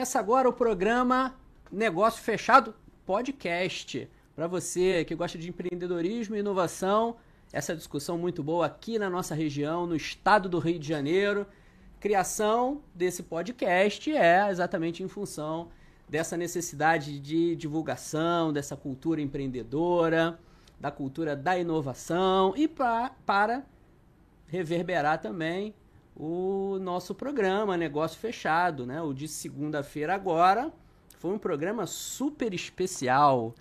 Começa agora o programa Negócio Fechado Podcast. Para você que gosta de empreendedorismo e inovação, essa discussão muito boa aqui na nossa região, no estado do Rio de Janeiro. Criação desse podcast é exatamente em função dessa necessidade de divulgação, dessa cultura empreendedora, da cultura da inovação e pra, para reverberar também o nosso programa Negócio Fechado, né? O de segunda-feira agora foi um programa super especial.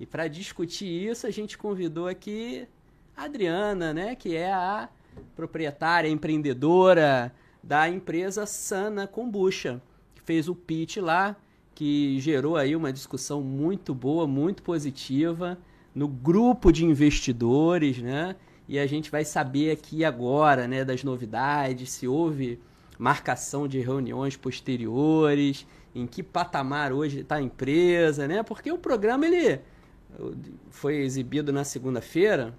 E para discutir isso, a gente convidou aqui a Adriana, né, que é a proprietária, empreendedora da empresa Sana Kombucha, que fez o pitch lá, que gerou aí uma discussão muito boa, muito positiva no grupo de investidores, né? E a gente vai saber aqui agora, né, das novidades, se houve marcação de reuniões posteriores, em que patamar hoje está a empresa, né? Porque o programa ele foi exibido na segunda-feira,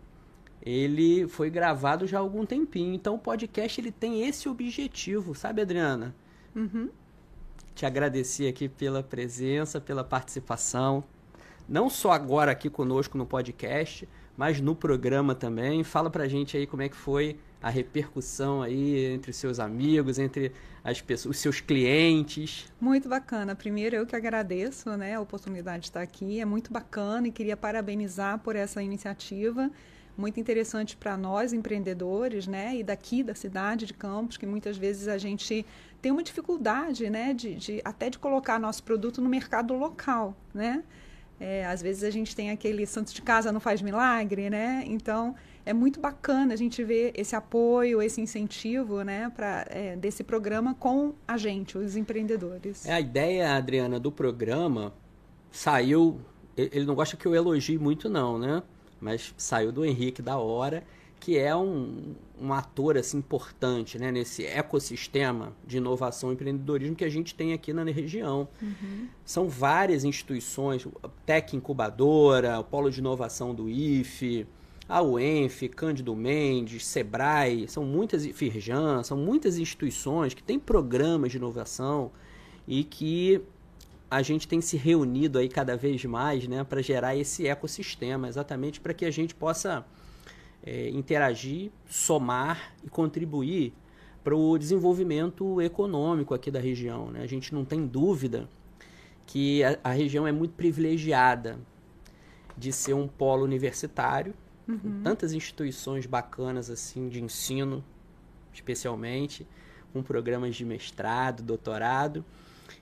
ele foi gravado já há algum tempinho. Então o podcast ele tem esse objetivo, sabe, Adriana? Uhum. Te agradecer aqui pela presença, pela participação. Não só agora aqui conosco no podcast, mas no programa também. Fala pra gente aí como é que foi a repercussão aí entre seus amigos, entre as pessoas, os seus clientes. Muito bacana. Primeiro eu que agradeço, né, a oportunidade de estar aqui. É muito bacana e queria parabenizar por essa iniciativa. Muito interessante para nós empreendedores, né, e daqui da cidade de Campos, que muitas vezes a gente tem uma dificuldade, né, de, de até de colocar nosso produto no mercado local, né? É, às vezes a gente tem aquele santo de casa não faz milagre, né? Então é muito bacana a gente ver esse apoio, esse incentivo, né, para é, desse programa com a gente, os empreendedores. É a ideia, Adriana, do programa saiu. Ele não gosta que eu elogie muito, não, né? Mas saiu do Henrique da hora que é um, um ator assim, importante né, nesse ecossistema de inovação e empreendedorismo que a gente tem aqui na região. Uhum. São várias instituições, Tec Incubadora, o Polo de Inovação do IFE, a UENF, Cândido Mendes, Sebrae, são muitas, Firjan, são muitas instituições que têm programas de inovação e que a gente tem se reunido aí cada vez mais né, para gerar esse ecossistema, exatamente para que a gente possa é, interagir, somar e contribuir para o desenvolvimento econômico aqui da região. Né? A gente não tem dúvida que a, a, região é muito privilegiada de ser um polo universitário, uhum. com tantas instituições bacanas assim de ensino, especialmente, com programas de mestrado, doutorado,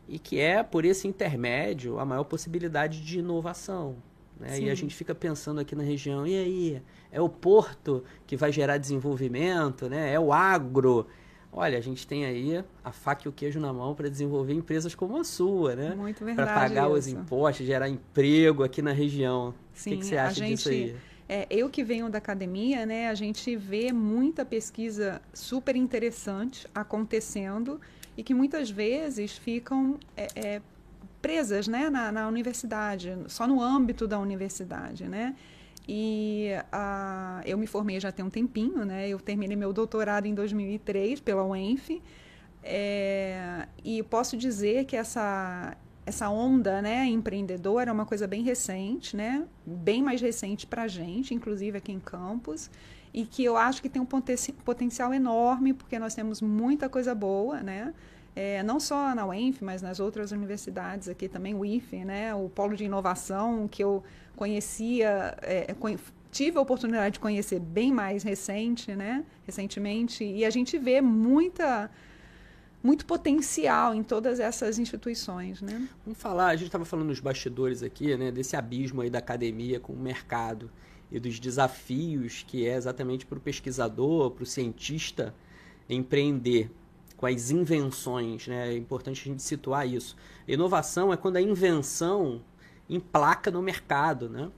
e que é por esse intermédio a maior possibilidade de inovação. Né? E a gente fica pensando aqui na região, e aí, é o porto que vai gerar desenvolvimento, né? é o agro. Olha, a gente tem aí a faca e o queijo na mão para desenvolver empresas como a sua, né? Muito verdade. Para pagar isso. os impostos, gerar emprego aqui na região. Sim, o que, que você acha gente, disso aí? É, eu que venho da academia, né, a gente vê muita pesquisa super interessante acontecendo e que muitas vezes ficam é, é, presas né, na, na, universidade, só no âmbito da universidade, né? E uh, eu me formei já tem um tempinho, né? Eu terminei meu doutorado em 2003 pela UENF. É, e posso dizer que essa, essa onda né, empreendedora é uma coisa bem recente, né? Bem mais recente para a gente, inclusive aqui em Campos. E que eu acho que tem um potencial enorme, porque nós temos muita coisa boa, né? É, não só na UENF, mas nas outras universidades aqui também, o IFE, né, o polo de inovação que eu conhecia, é, tive a oportunidade de conhecer bem mais recente, né, recentemente, e a gente vê muita muito potencial em todas essas instituições, né? Vamos falar, a gente estava falando nos bastidores aqui, né, desse abismo aí da academia com o mercado e dos desafios que é exatamente para o pesquisador, para o cientista empreender com as invenções, né? É importante a gente situar isso. Inovação é quando a invenção emplaca no mercado, né?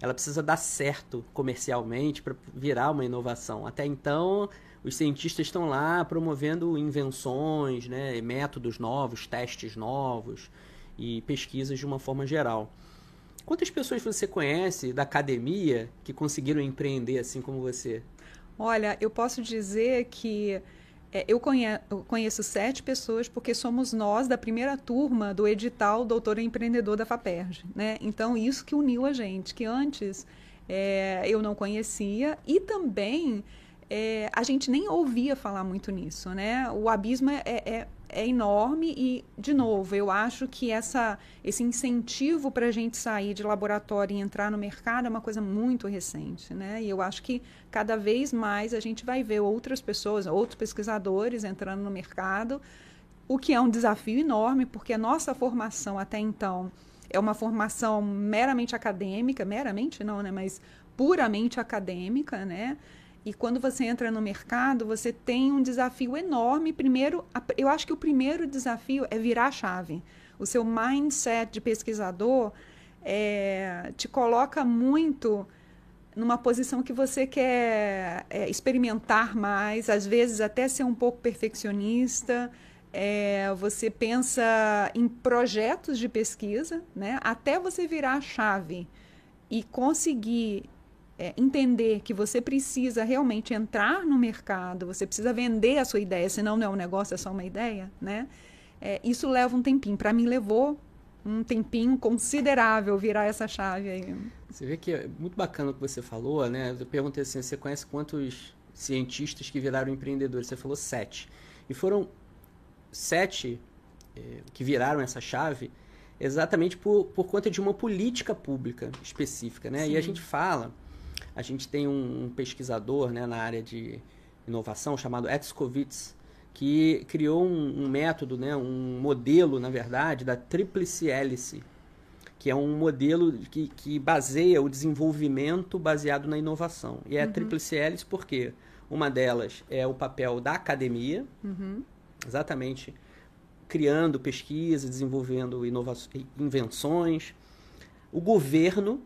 Ela precisa dar certo comercialmente para virar uma inovação. Até então, os cientistas estão lá promovendo invenções, né? métodos novos, testes novos e pesquisas de uma forma geral. Quantas pessoas você conhece da academia que conseguiram empreender assim como você? Olha, eu posso dizer que É, eu, conhe eu, conheço sete pessoas porque somos nós da primeira turma do edital Doutor Empreendedor da FAPERJ. Né? Então, isso que uniu a gente, que antes é, eu não conhecia e também é, a gente nem ouvia falar muito nisso. Né? O abismo é, é, enorme e, de novo, eu acho que essa, esse incentivo para a gente sair de laboratório e entrar no mercado é uma coisa muito recente. Né? E eu acho que cada vez mais a gente vai ver outras pessoas, outros pesquisadores entrando no mercado, o que é um desafio enorme, porque a nossa formação até então é uma formação meramente acadêmica, meramente não, né, mas puramente acadêmica, né? E quando você entra no mercado, você tem um desafio enorme. Primeiro, eu acho que o primeiro desafio é virar a chave. O seu mindset de pesquisador é, te coloca muito numa posição que você quer é, experimentar mais, às vezes até ser um pouco perfeccionista. É, você pensa em projetos de pesquisa, né? até você virar a chave e conseguir é, entender que você precisa realmente entrar no mercado, você precisa vender a sua ideia, senão não é um negócio, é só uma ideia, né? É, isso leva um tempinho. Para mim, levou um tempinho considerável virar essa chave aí. Você vê que é muito bacana o que você falou, né? Eu perguntei assim, você conhece quantos cientistas que viraram empreendedores? Você falou sete. E foram sete eh, que viraram essa chave exatamente por, por conta de uma política pública específica, né? Sim. E a gente fala, a gente tem um, um pesquisador né, na área de inovação chamado Etzkovitz, que criou um, um, método, né, um modelo, na verdade, da tríplice hélice, que é um modelo que, que baseia o desenvolvimento baseado na inovação. E é uhum. a tríplice hélice porque uma delas é o papel da academia, uhum. exatamente criando pesquisa, desenvolvendo invenções, o governo,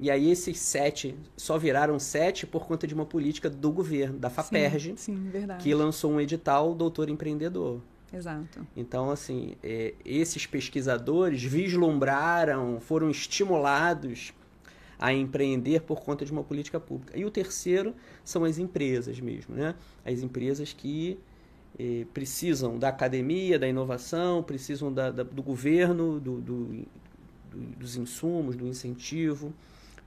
e aí esses sete só viraram sete por conta de uma política do governo, da FAPERJ, sim, sim, que lançou um edital Doutor Empreendedor. Exato. Então, assim, é, esses pesquisadores vislumbraram, foram estimulados a empreender por conta de uma política pública. E o terceiro são as empresas mesmo, né? As empresas que eh, precisam da academia, da inovação, precisam da, da, do governo, do, do, do, dos insumos, do incentivo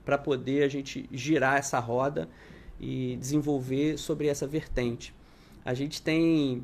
para poder a gente girar essa roda e desenvolver sobre essa vertente. A gente tem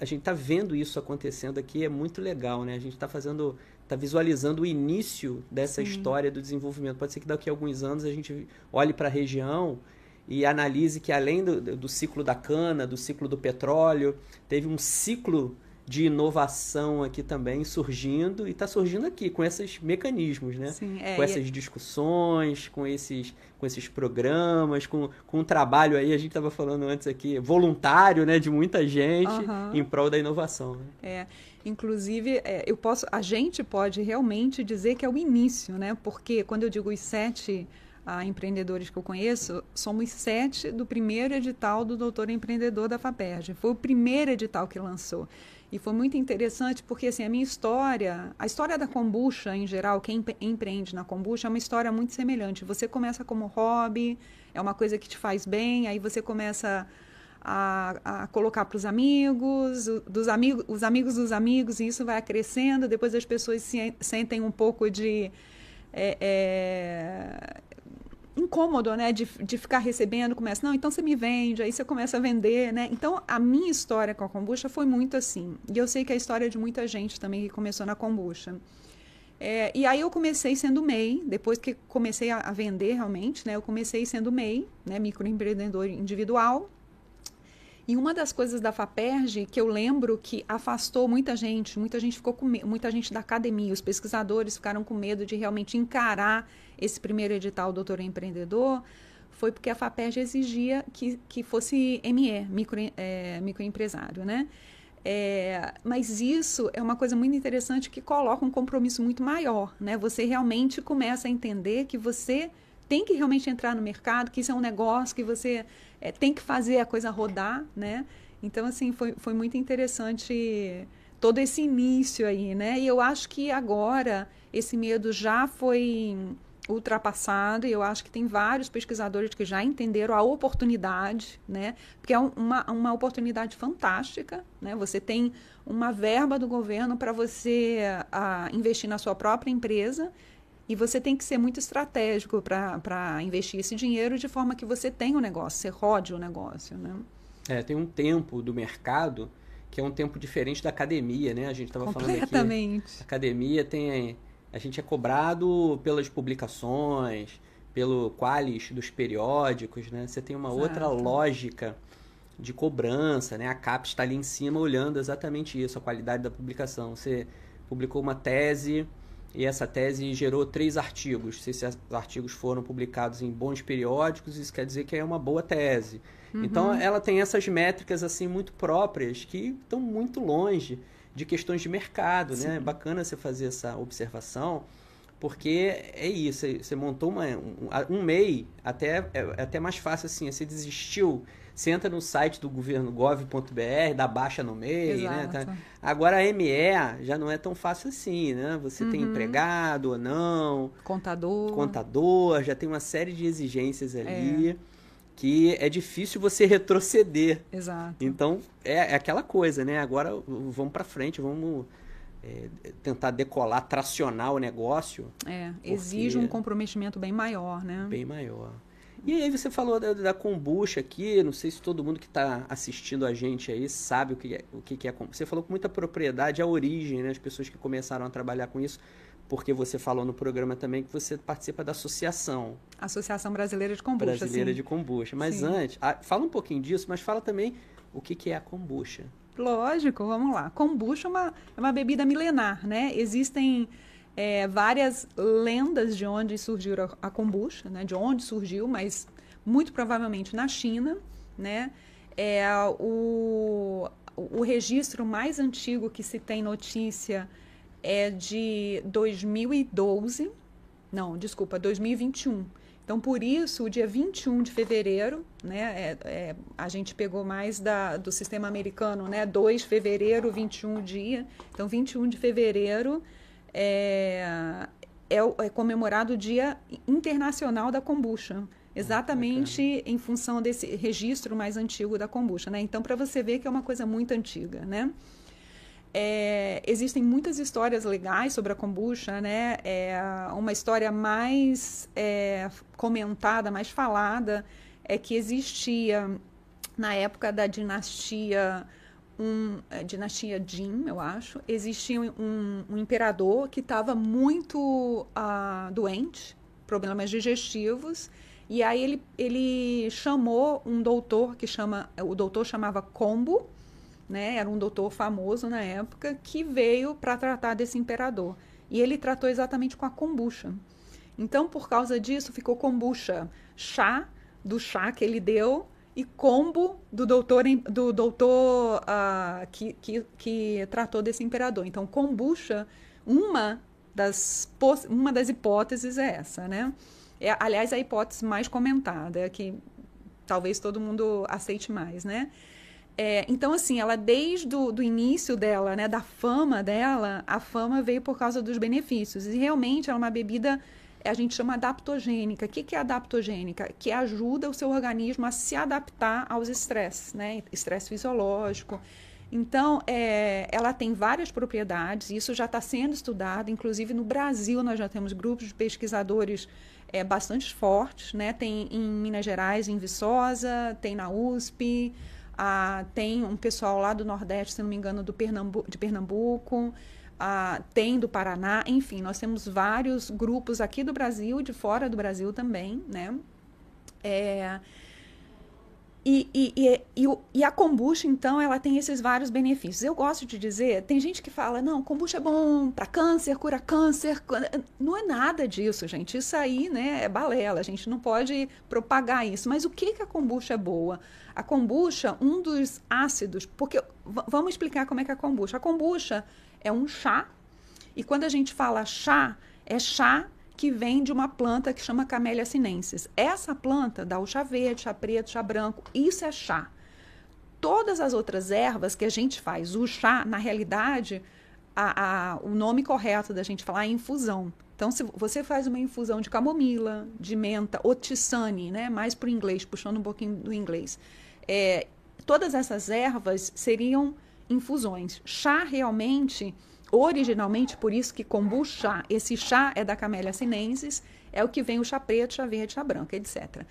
a gente está vendo isso acontecendo aqui, é muito legal, né? A gente está fazendo, está visualizando o início dessa Sim. história do desenvolvimento. Pode ser que daqui a alguns anos a gente olhe para a região e analise que além do, do ciclo da cana, do ciclo do petróleo, teve um ciclo de inovação aqui também surgindo e está surgindo aqui com esses mecanismos, né? Sim, é, com essas é... discussões, com esses, com esses programas, com, com um trabalho aí, a gente estava falando antes aqui, voluntário, né, de muita gente uhum. em prol da inovação. Né? É, inclusive, é, eu posso, a gente pode realmente dizer que é o início, né? Porque quando eu digo os sete a empreendedores que eu conheço, somos sete do primeiro edital do Doutor Empreendedor da FAPERJ. Foi o primeiro edital que lançou. E foi muito interessante porque assim, a minha história, a história da kombucha em geral, quem empreende na kombucha, é uma história muito semelhante. Você começa como hobby, é uma coisa que te faz bem, aí você começa a, a colocar para os amigos, dos amigos, os amigos dos amigos, e isso vai crescendo. Depois as pessoas se, sentem um pouco de é, é, incômodo, né, de, de ficar recebendo, começa, não, então você me vende, aí você começa a vender, né? Então, a minha história com a kombucha foi muito assim. E eu sei que é a história de muita gente também que começou na kombucha. É, e aí eu comecei sendo MEI, depois que comecei a, a, vender realmente, né, eu comecei sendo MEI, né, microempreendedor individual. E uma das coisas da FAPERJ que eu lembro que afastou muita gente, muita gente ficou com muita gente da academia, os pesquisadores ficaram com medo de realmente encarar esse primeiro edital Doutor Empreendedor, foi porque a FAPERJ exigia que, que fosse ME, micro, é, microempresário, né? É, mas isso é uma coisa muito interessante que coloca um compromisso muito maior, né? Você realmente começa a entender que você tem que realmente entrar no mercado, que isso é um negócio que você é, tem que fazer a coisa rodar, né? Então, assim, foi, foi muito interessante todo esse início aí, né? E eu acho que agora esse medo já foi ultrapassado e eu acho que tem vários pesquisadores que já entenderam a oportunidade, né? Porque é uma, uma oportunidade fantástica, né? Você tem uma verba do governo para você a, investir na sua própria empresa e você tem que ser muito estratégico para investir esse dinheiro de forma que você tenha o um negócio, você rode o negócio, né? É, tem um tempo do mercado que é um tempo diferente da academia, né? A gente estava falando aqui. Academia tem a gente é cobrado pelas publicações, pelo qualis dos periódicos, né? Você tem uma Exato. outra lógica de cobrança, né? A CAP está ali em cima olhando exatamente isso, a qualidade da publicação. Você publicou uma tese e essa tese gerou três artigos. Se esses artigos foram publicados em bons periódicos, isso quer dizer que é uma boa tese. Uhum. Então, ela tem essas métricas assim muito próprias que estão muito longe de questões de mercado, né? É bacana você fazer essa observação, porque é isso, você montou uma, um, um MEI, até, é, é até mais fácil assim, você desistiu, você entra no site do governo gov.br, dá baixa no MEI, né? Tá? Agora a ME já não é tão fácil assim, né? Você uhum. tem empregado ou não. Contador. Contador, já tem uma série de exigências ali. É que é difícil você retroceder. Exato. Então, é, é aquela coisa, né? Agora vamos para frente, vamos é, tentar decolar, tracionar o negócio. É, exige um comprometimento bem maior, né? Bem maior. E aí você falou da, da kombucha aqui, não sei se todo mundo que está assistindo a gente aí sabe o que é, o que é kombucha. Você falou com muita propriedade a origem, né? As pessoas que começaram a trabalhar com isso porque você falou no programa também que você participa da associação. Associação Brasileira de Kombucha. Brasileira sim. de Kombucha. Mas sim. antes, fala um pouquinho disso, mas fala também o que, que é a kombucha. Lógico, vamos lá. Kombucha é uma, é uma bebida milenar, né? Existem é, várias lendas de onde surgiu a, a kombucha, né? De onde surgiu, mas muito provavelmente na China, né? É, o, o registro mais antigo que se tem notícia é de 2012, não, desculpa, 2021. Então, por isso, o dia 21 de fevereiro, né, é, é, a gente pegou mais da, do sistema americano, né, 2 de fevereiro, 21 dia. Então, 21 de fevereiro é, é, é comemorado o Dia Internacional da Kombucha, exatamente em função desse registro mais antigo da kombucha, né? Então, para você ver que é uma coisa muito antiga, né? É, existem muitas histórias legais sobre a kombucha, né? É, uma história mais é, comentada, mais falada, é que existia na época da dinastia um, é, dinastia Jin, eu acho, existia um, um imperador que estava muito uh, doente, problemas digestivos, e aí ele, ele chamou um doutor que chama, o doutor chamava Combo, né? Era um doutor famoso na época que veio para tratar desse imperador. E ele tratou exatamente com a kombucha. Então, por causa disso, ficou kombucha, chá do chá que ele deu e combo do doutor do doutor uh, que, que, que tratou desse imperador. Então, kombucha, uma das uma das hipóteses é essa, né? É, aliás, a hipótese mais comentada, é que talvez todo mundo aceite mais, né? É, então, assim, ela desde o do início dela, né, da fama dela, a fama veio por causa dos benefícios. E realmente é uma bebida, a gente chama adaptogênica. O que, que é adaptogênica? Que ajuda o seu organismo a se adaptar aos estresses, né? Estresse fisiológico. Então, é, ela tem várias propriedades, isso já está sendo estudado, inclusive no Brasil nós já temos grupos de pesquisadores é, bastante fortes, né? Tem em Minas Gerais, em Viçosa, tem na USP, ah, tem um pessoal lá do Nordeste, se não me engano, do Pernambu de Pernambuco, ah, tem do Paraná, enfim, nós temos vários grupos aqui do Brasil, de fora do Brasil também, né? É, e, e, e, e, a kombucha, então, ela tem esses vários benefícios. Eu gosto de dizer, tem gente que fala, não, kombucha é bom para câncer, cura câncer. Não é nada disso, gente. Isso aí, né, é balela. A gente não pode propagar isso. Mas o que, que a kombucha é boa? A kombucha, um dos ácidos, porque vamos explicar como é que é a kombucha. A kombucha é um chá, e quando a gente fala chá, é chá que vem de uma planta que chama Camellia sinensis. Essa planta dá o chá verde, chá preto, chá branco, isso é chá. Todas as outras ervas que a gente faz, o chá, na realidade, a, a, o nome correto da gente falar é infusão. Então, se você faz uma infusão de camomila, de menta, ou né? Mais para o inglês, puxando um pouquinho do inglês. É, todas essas ervas seriam infusões. Chá realmente, originalmente, por isso que kombucha, esse chá é da Camellia sinensis, é o que vem o chá preto, chá verde, chá branco, etc.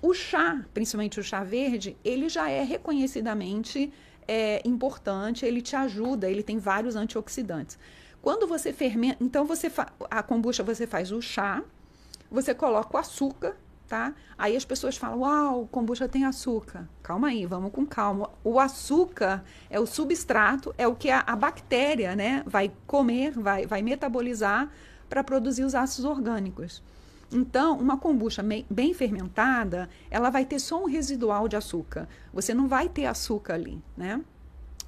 O chá, principalmente o chá verde, ele já é reconhecidamente é, importante, ele te ajuda, ele tem vários antioxidantes. Quando você fermenta, então você a kombucha você faz o chá, você coloca o açúcar, tá? Aí as pessoas falam: "Uau, kombucha tem açúcar". Calma aí, vamos com calma. O açúcar é o substrato, é o que a, a bactéria, né, vai comer, vai vai metabolizar para produzir os ácidos orgânicos. Então, uma kombucha bem fermentada, ela vai ter só um residual de açúcar. Você não vai ter açúcar ali, né?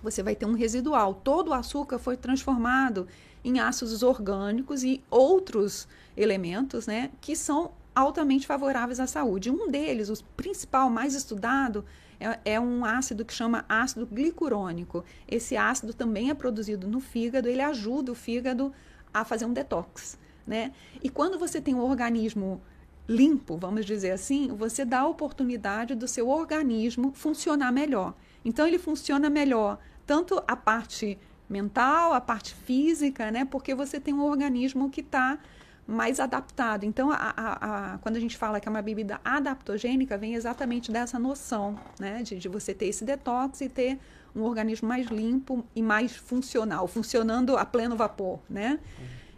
Você vai ter um residual. Todo o açúcar foi transformado em ácidos orgânicos e outros elementos, né, que são altamente favoráveis à saúde. Um deles, o principal, mais estudado, é, é, um ácido que chama ácido glicurônico. Esse ácido também é produzido no fígado, ele ajuda o fígado a fazer um detox né? E quando você tem um organismo limpo, vamos dizer assim, você dá a oportunidade do seu organismo funcionar melhor. Então ele funciona melhor, tanto a parte mental, a parte física, né? Porque você tem um organismo que está mais adaptado. Então, a, a, a, quando a gente fala que é uma bebida adaptogênica, vem exatamente dessa noção, né? De, de você ter esse detox e ter um organismo mais limpo e mais funcional, funcionando a pleno vapor, né?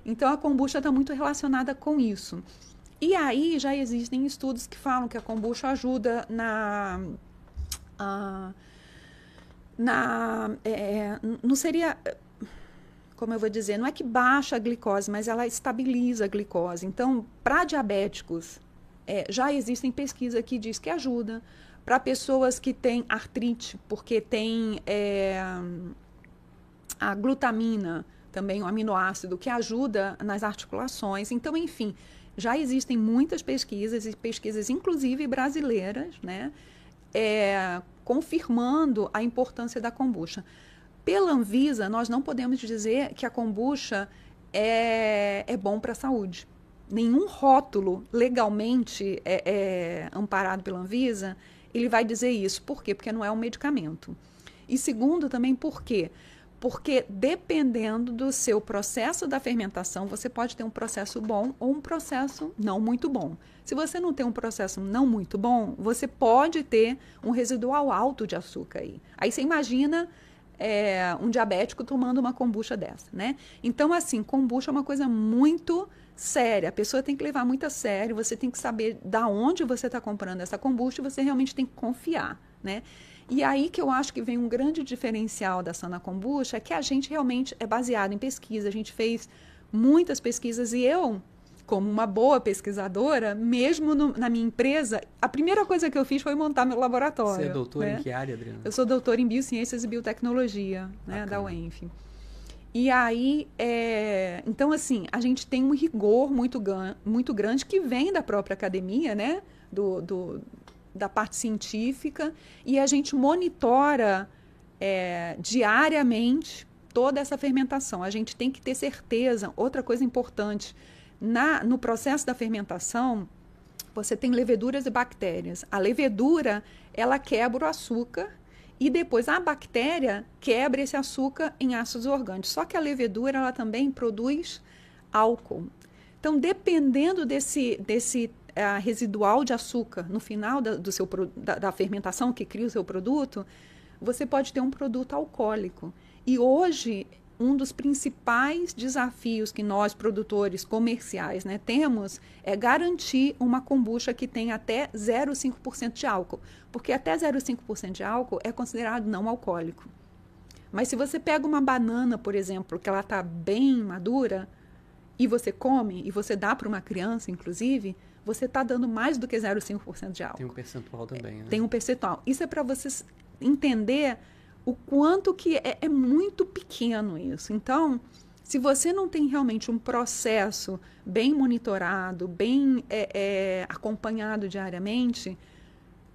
Então a kombucha está muito relacionada com isso. E aí já existem estudos que falam que a kombucha ajuda na. Uh, na é, não seria como eu vou dizer, não é que baixa a glicose, mas ela estabiliza a glicose. Então, para diabéticos, é, já existem pesquisas que diz que ajuda. Para pessoas que têm artrite, porque tem é, a glutamina, também um aminoácido que ajuda nas articulações. Então, enfim, já existem muitas pesquisas, e pesquisas inclusive brasileiras, né, é, confirmando a importância da kombucha. Pela Anvisa, nós não podemos dizer que a kombucha é, é bom para a saúde. Nenhum rótulo legalmente é, é, amparado pela Anvisa, ele vai dizer isso. Por quê? Porque não é um medicamento. E segundo, também porque porque dependendo do seu processo da fermentação, você pode ter um processo bom ou um processo não muito bom. Se você não tem um processo não muito bom, você pode ter um residual alto de açúcar aí. Aí você imagina é, um diabético tomando uma kombucha dessa, né? Então, assim, kombucha é uma coisa muito séria. A pessoa tem que levar muito a sério, você tem que saber da onde você está comprando essa kombucha e você realmente tem que confiar, né? E aí que eu acho que vem um grande diferencial da Sana Kombucha, é que a gente realmente é baseado em pesquisa. A gente fez muitas pesquisas e eu, como uma boa pesquisadora, mesmo no, na minha empresa, a primeira coisa que eu fiz foi montar meu laboratório. Você é doutora né? em que área, Adriana? Eu sou doutora em Biociências e Biotecnologia, né, da UENF. E aí, é... então assim, a gente tem um rigor muito, muito grande que vem da própria academia, né? Do, do, da parte científica e a gente monitora é, diariamente toda essa fermentação. A gente tem que ter certeza. Outra coisa importante, na, no processo da fermentação, você tem leveduras e bactérias. A levedura, ela quebra o açúcar e depois a bactéria quebra esse açúcar em ácidos orgânicos. Só que a levedura, ela também produz álcool. Então, dependendo desse, desse a residual de açúcar no final da, do seu, da, da fermentação que cria o seu produto, você pode ter um produto alcoólico. E hoje, um dos principais desafios que nós, produtores comerciais, né, temos é garantir uma kombucha que tenha até 0,5% de álcool. Porque até 0,5% de álcool é considerado não alcoólico. Mas se você pega uma banana, por exemplo, que ela está bem madura, e você come, e você dá para uma criança, inclusive, você está dando mais do que 0,5% de álcool. Tem um percentual também, né? Tem um percentual. Isso é para vocês entender o quanto que é, é, muito pequeno isso. Então, se você não tem realmente um processo bem monitorado, bem é, é, acompanhado diariamente,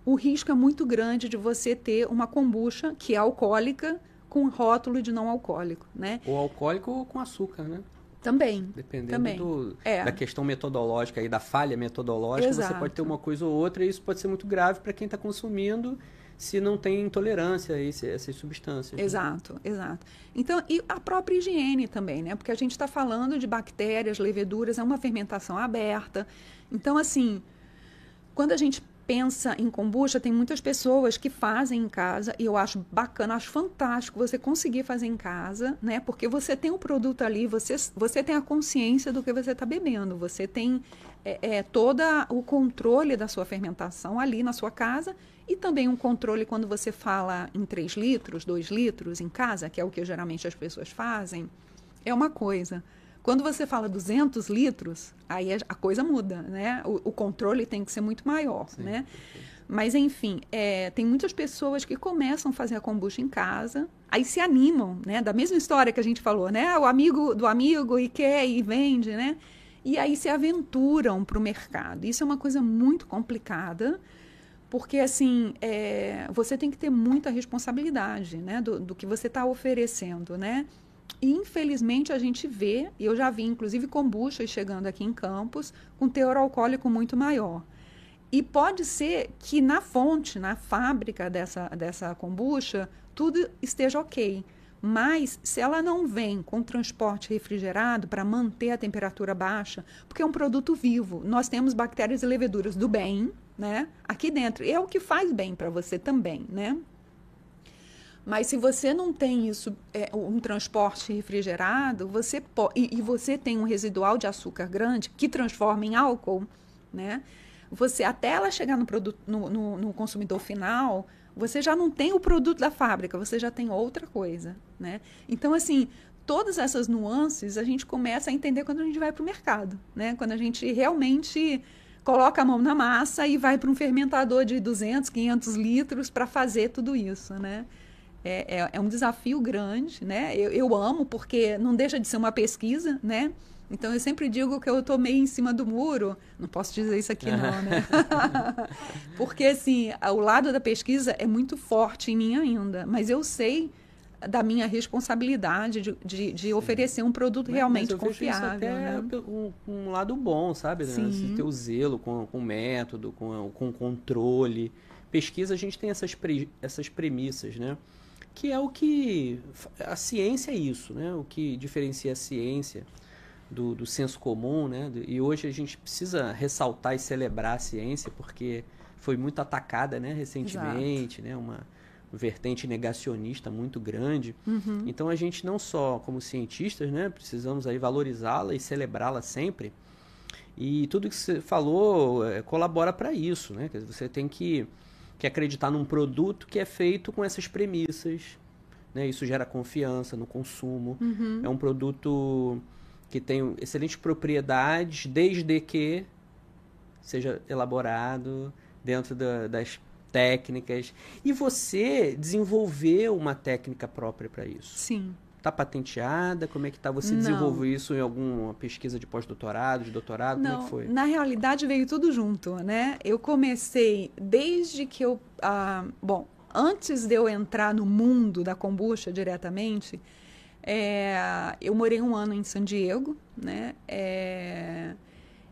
o risco é muito grande de você ter uma kombucha que é alcoólica com rótulo de não alcoólico, né? Ou alcoólico ou com açúcar, né? Também. Dependendo também. do, É. da questão metodológica e da falha metodológica, você Exato. pode ter uma coisa ou outra e isso pode ser muito grave para quem está consumindo se não tem intolerância a esse- essas substâncias. né? Exato, exato. Então, e a própria higiene também, né? Porque a gente está falando de bactérias, leveduras, é uma fermentação aberta. Então, assim, quando a gente pensa em kombucha, tem muitas pessoas que fazem em casa, e eu acho bacana, acho fantástico você conseguir fazer em casa, né? Porque você tem o produto ali, você, você tem a consciência do que você está bebendo, você tem é, é, todo o controle da sua fermentação ali na sua casa e também um controle quando você fala em 3 litros, 2 litros em casa, que é o que geralmente as pessoas fazem, é uma coisa. Quando você fala 200 litros, aí a- coisa muda, né? O, o controle tem que ser muito maior, Sim, né? Mas, enfim, é, tem muitas pessoas que começam a fazer a kombucha em casa, aí se animam, né? Da mesma história que a gente falou, né? O amigo do amigo e quer e vende, né? E aí se aventuram para o mercado. Isso é uma coisa muito complicada, porque, assim, é, você tem que ter muita responsabilidade, né? Do, do que você está oferecendo, né? Infelizmente, a gente vê, e eu já vi, inclusive, kombuchas chegando aqui em Campos, com teor alcoólico muito maior. E pode ser que na fonte, na fábrica dessa, dessa kombucha, tudo esteja ok. Mas se ela não vem com transporte refrigerado para manter a temperatura baixa, porque é um produto vivo, nós temos bactérias e leveduras do bem, né? Aqui dentro. E é o que faz bem para você também, né? Mas se você não tem isso, é, um transporte refrigerado, você e, e você tem um residual de açúcar grande que transforma em álcool, né? Você até ela chegar no produto no, no- no consumidor final, você já não tem o produto da fábrica, você já tem outra coisa, né? Então assim, todas essas nuances a gente começa a entender quando a gente vai para o mercado, né? Quando a gente realmente coloca a mão na massa e vai para um fermentador de 200, 500 litros para fazer tudo isso, né? É, é, é um desafio grande, né? Eu, eu amo porque não deixa de ser uma pesquisa, né? Então eu sempre digo que eu estou meio em cima do muro. Não posso dizer isso aqui não, né? porque assim, o lado da pesquisa é muito forte em mim ainda, mas eu sei da minha responsabilidade de, de, de oferecer um produto Mas- realmente mas confiável. até né? um, um lado bom, sabe? né? Esse teu zelo com, com método, com, com controle. Pesquisa, a gente tem essas, pre- essas premissas, né? Que é o que. A ciência é isso, né? O que diferencia a ciência do, do senso comum, né? E hoje a gente precisa ressaltar e celebrar a ciência, porque foi muito atacada, né? Recentemente, né? Uma vertente negacionista muito grande. Uhum. Então a gente não só como cientistas, né, precisamos aí valorizá-la e celebrá-la sempre. E tudo que você falou é, colabora para isso, né? Você tem que, que acreditar num produto que é feito com essas premissas, né? Isso gera confiança no consumo. Uhum. É um produto que tem excelentes propriedades, desde que seja elaborado dentro da- das técnicas. E você desenvolveu uma técnica própria para isso. Sim. Está patenteada? Como é que tá? Você Não. desenvolveu isso em alguma pesquisa de pós-doutorado, de doutorado? Como é Não, que foi? na realidade veio tudo junto, né? Eu comecei desde que eu, ah, bom, antes de eu entrar no mundo da kombucha diretamente, é, eu morei um ano em San Diego, né? É,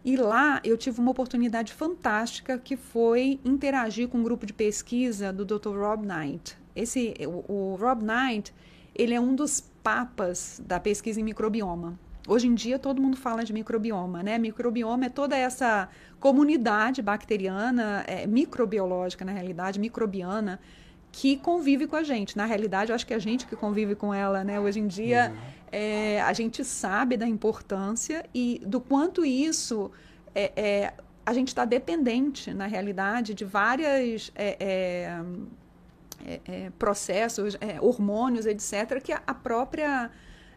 e lá eu tive uma oportunidade fantástica que foi interagir com um grupo de pesquisa do Dr. Rob Knight. Esse, o, o Rob Knight, ele é um dos papas da pesquisa em microbioma. Hoje em dia todo mundo fala de microbioma, né? Microbioma é toda essa comunidade bacteriana, é, microbiológica na realidade, microbiana, que convive com a gente. Na realidade, eu acho que é a gente que convive com ela, né? Hoje em dia, é, a gente sabe da importância e do quanto isso é, é, a gente está dependente, na realidade, de várias é, é, processos, é, hormônios, etc., que a, a própria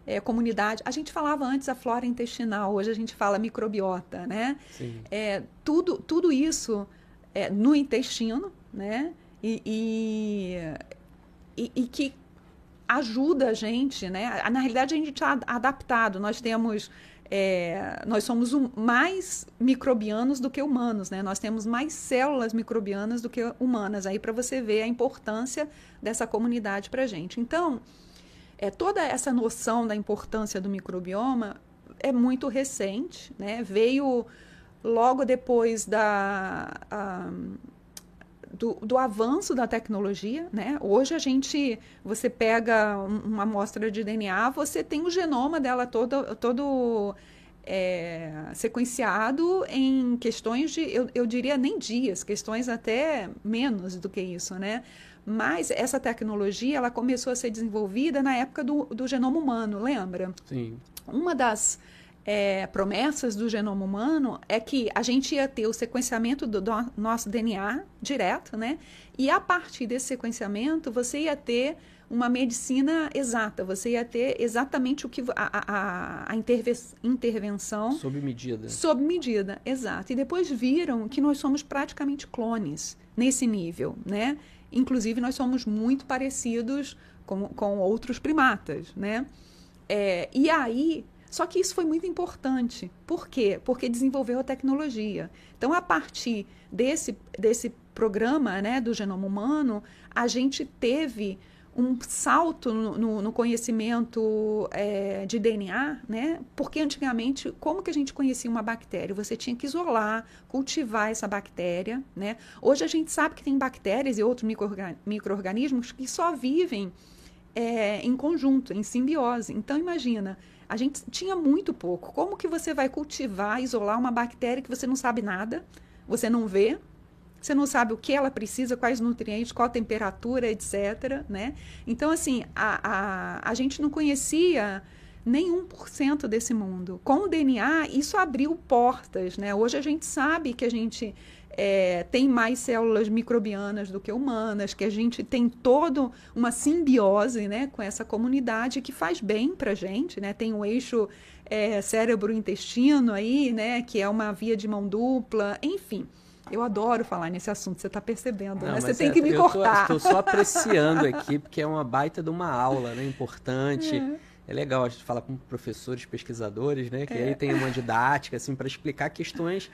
é, comunidade. A gente falava antes a flora intestinal, hoje a gente fala microbiota, né? É, tudo, tudo isso é, no intestino, né? E, e, e, e que ajuda a gente, né? Na realidade, a gente está adaptado. Nós temos, é, nós somos um- mais microbianos do que humanos, né? Nós temos mais células microbianas do que humanas. Aí para você ver a importância dessa comunidade para a gente. Então, é, toda essa noção da importância do microbioma é muito recente, né? Veio logo depois da, a, do, do, avanço da tecnologia, né? Hoje a gente, você pega uma amostra de DNA, você tem o genoma dela todo, todo é, sequenciado em questões de, eu, eu diria nem dias, questões até menos do que isso, né? Mas essa tecnologia ela começou a ser desenvolvida na época do, do genoma humano, lembra? Sim. Uma das é, promessas do genoma humano é que a gente ia ter o sequenciamento do, do, nosso DNA direto, né? E a partir desse sequenciamento você ia ter uma medicina exata, você ia ter exatamente o que a, a, a interve, intervenção sob medida. Sob medida, exato. E depois viram que nós somos praticamente clones nesse nível, né? Inclusive nós somos muito parecidos com, com outros primatas, né? É, e aí só que isso foi muito importante. Por quê? Porque desenvolveu a tecnologia. Então, a partir desse, desse programa né, do genoma humano, a gente teve um salto no, no, no conhecimento é, de DNA, né? Porque antigamente, como que a gente conhecia uma bactéria? Você tinha que isolar, cultivar essa bactéria, né? Hoje a gente sabe que tem bactérias e outros micro-organismos que só vivem é, em conjunto, em simbiose. Então, imagina, a gente tinha muito pouco. Como que você vai cultivar, isolar uma bactéria que você não sabe nada, você não vê, você não sabe o que ela precisa, quais nutrientes, qual temperatura, etc. Né? Então, assim, a, a, a gente não conhecia nem 1% desse mundo. Com o DNA, isso abriu portas. Né? Hoje a gente sabe que a gente é, tem mais células microbianas do que humanas, que a gente tem toda uma simbiose né, com essa comunidade que faz bem para a gente, né? Tem o eixo é, cérebro-intestino aí, né? Que é uma via de mão dupla, enfim. Eu adoro falar nesse assunto, você está percebendo, Não, né? Você tem é, que me cortar. Estou só apreciando aqui, porque é uma baita de uma aula, né? Importante. É. é legal a gente falar com professores, pesquisadores, né? Que é. aí tem uma didática, assim, para explicar questões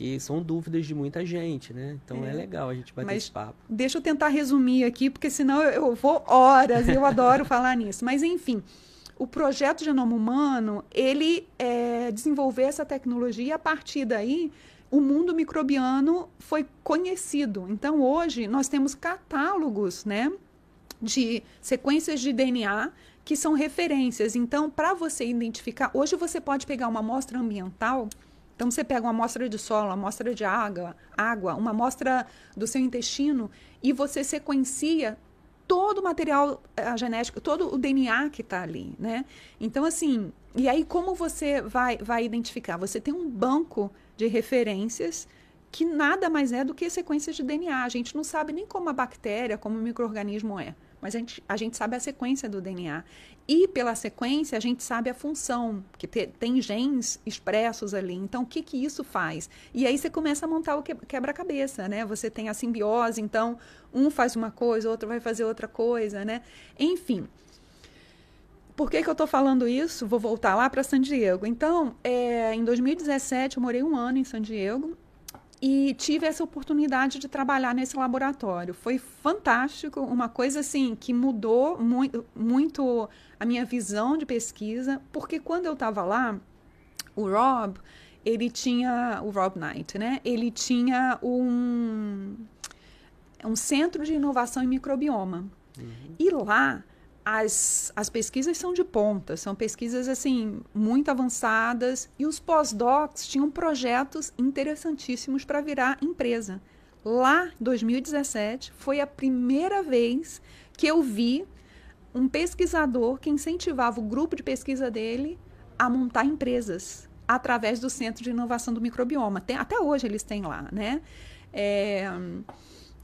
que são dúvidas de muita gente, né? Então é, é legal a gente bater Mas esse papo. Deixa eu tentar resumir aqui, porque senão eu vou horas, eu adoro falar nisso. Mas enfim, o projeto Genoma Humano, ele é, desenvolveu essa tecnologia e a partir daí o mundo microbiano foi conhecido. Então hoje nós temos catálogos, né? De sequências de DNA que são referências. Então, para você identificar, hoje você pode pegar uma amostra ambiental então você pega uma amostra de solo, uma amostra de água, água, uma amostra do seu intestino e você sequencia todo o material a genético, todo o DNA que está ali, né? Então assim, e aí como você vai vai identificar? Você tem um banco de referências que nada mais é do que sequências de DNA. A gente não sabe nem como a bactéria, como o microorganismo é mas a gente, a gente sabe a sequência do DNA. E pela sequência, a gente sabe a função, que te, tem genes expressos ali. Então, o que, que isso faz? E aí você começa a montar o quebra-cabeça, né? Você tem a simbiose, então um faz uma coisa, outro vai fazer outra coisa, né? Enfim. Por que, que eu estou falando isso? Vou voltar lá para San Diego. Então, é, em 2017, eu morei um ano em San Diego e tive essa oportunidade de trabalhar nesse laboratório. Foi fantástico, uma coisa assim que mudou muito, muito a minha visão de pesquisa, porque quando eu estava lá, o Rob, ele tinha o Rob Knight, né? Ele tinha um um centro de inovação em microbioma. Uhum. E lá as, as pesquisas são de ponta, são pesquisas assim muito avançadas e os pós-docs tinham projetos interessantíssimos para virar empresa. Lá, 2017, foi a primeira vez que eu vi um pesquisador que incentivava o grupo de pesquisa dele a montar empresas através do Centro de Inovação do Microbioma. Tem, até hoje eles têm lá, né? É,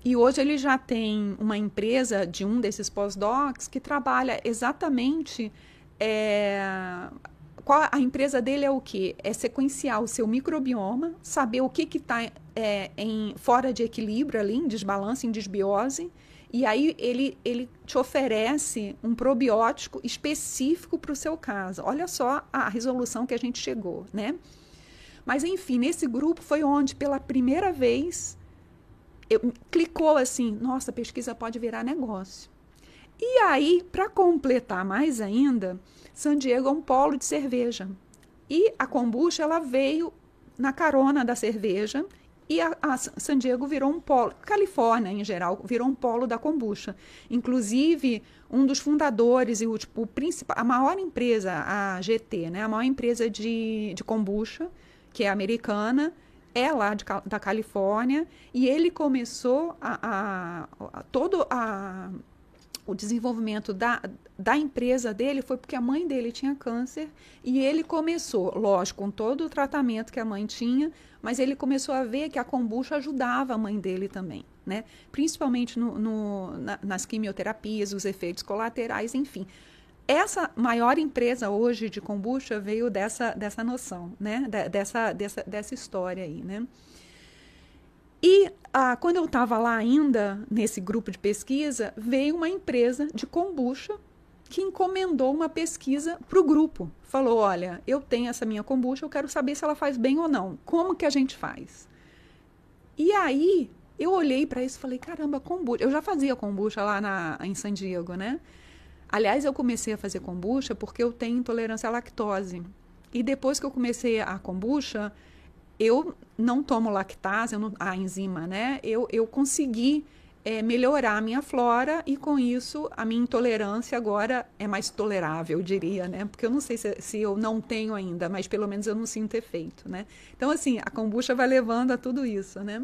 e hoje ele já tem uma empresa de um desses pós-docs que trabalha exatamente. É, qual, a empresa dele é o que? É sequenciar o seu microbioma, saber o que está é, em, fora de equilíbrio ali, em desbalance, em desbiose. E aí ele, ele te oferece um probiótico específico para o seu caso. Olha só a resolução que a gente chegou, né? Mas enfim, nesse grupo foi onde pela primeira vez eu, clicou assim, nossa, pesquisa pode virar negócio. E aí, para completar mais ainda, San Diego é um polo de cerveja. E a kombucha ela veio na carona da cerveja e a, a, San Diego virou um polo, Califórnia em geral, virou um polo da kombucha. Inclusive, um dos fundadores e o, tipo, o principal, a maior empresa, a GT, né, a maior empresa de, de kombucha, que é americana, é lá de, da Califórnia, e ele começou a, a, a todo a, o desenvolvimento da, da empresa dele foi porque a mãe dele tinha câncer e ele começou, lógico, com todo o tratamento que a mãe tinha, mas ele começou a ver que a kombucha ajudava a mãe dele também, né? Principalmente no, no na, nas quimioterapias, os efeitos colaterais, enfim. Essa maior empresa hoje de kombucha veio dessa, dessa noção, né? dessa, dessa, dessa história aí, né? E ah, quando eu estava lá ainda, nesse grupo de pesquisa, veio uma empresa de kombucha que encomendou uma pesquisa para o grupo. Falou: olha, eu tenho essa minha kombucha, eu quero saber se ela faz bem ou não. Como que a gente faz? E aí eu olhei para isso e falei: caramba, kombucha. Eu já fazia kombucha lá na, em San Diego, né? Aliás, eu comecei a fazer kombucha porque eu tenho intolerância à lactose. E depois que eu comecei a kombucha, eu não tomo lactase, não, a enzima, né? Eu, eu consegui é, melhorar a minha flora e com isso a minha intolerância agora é mais tolerável, eu diria, né? Porque eu não sei se, se eu não tenho ainda, mas pelo menos eu não sinto efeito, né? Então, assim, a kombucha vai levando a tudo isso, né?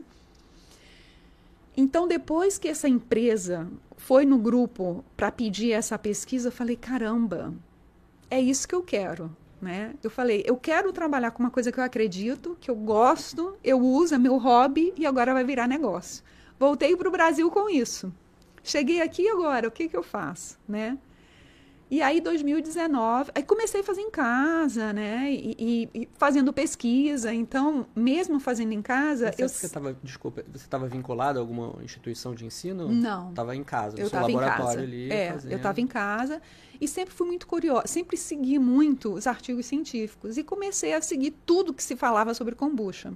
Então, depois que essa empresa foi no grupo para pedir essa pesquisa, eu falei: caramba, é isso que eu quero. Né? Eu falei, eu quero trabalhar com uma coisa que eu acredito, que eu gosto, eu uso, é meu hobby e agora vai virar negócio. Voltei para o Brasil com isso. Cheguei aqui agora, o que, que eu faço, né? E aí, 2019, aí comecei a fazer em casa, né? E, e, e fazendo pesquisa. Então, mesmo fazendo em casa. eu... Você estava, desculpa, você estava vinculado a alguma instituição de ensino? Não. Estava em casa, eu estava em casa. ali. É, fazendo. eu estava em casa e sempre fui muito curiosa, sempre segui muito os artigos científicos e comecei a seguir tudo que se falava sobre kombucha.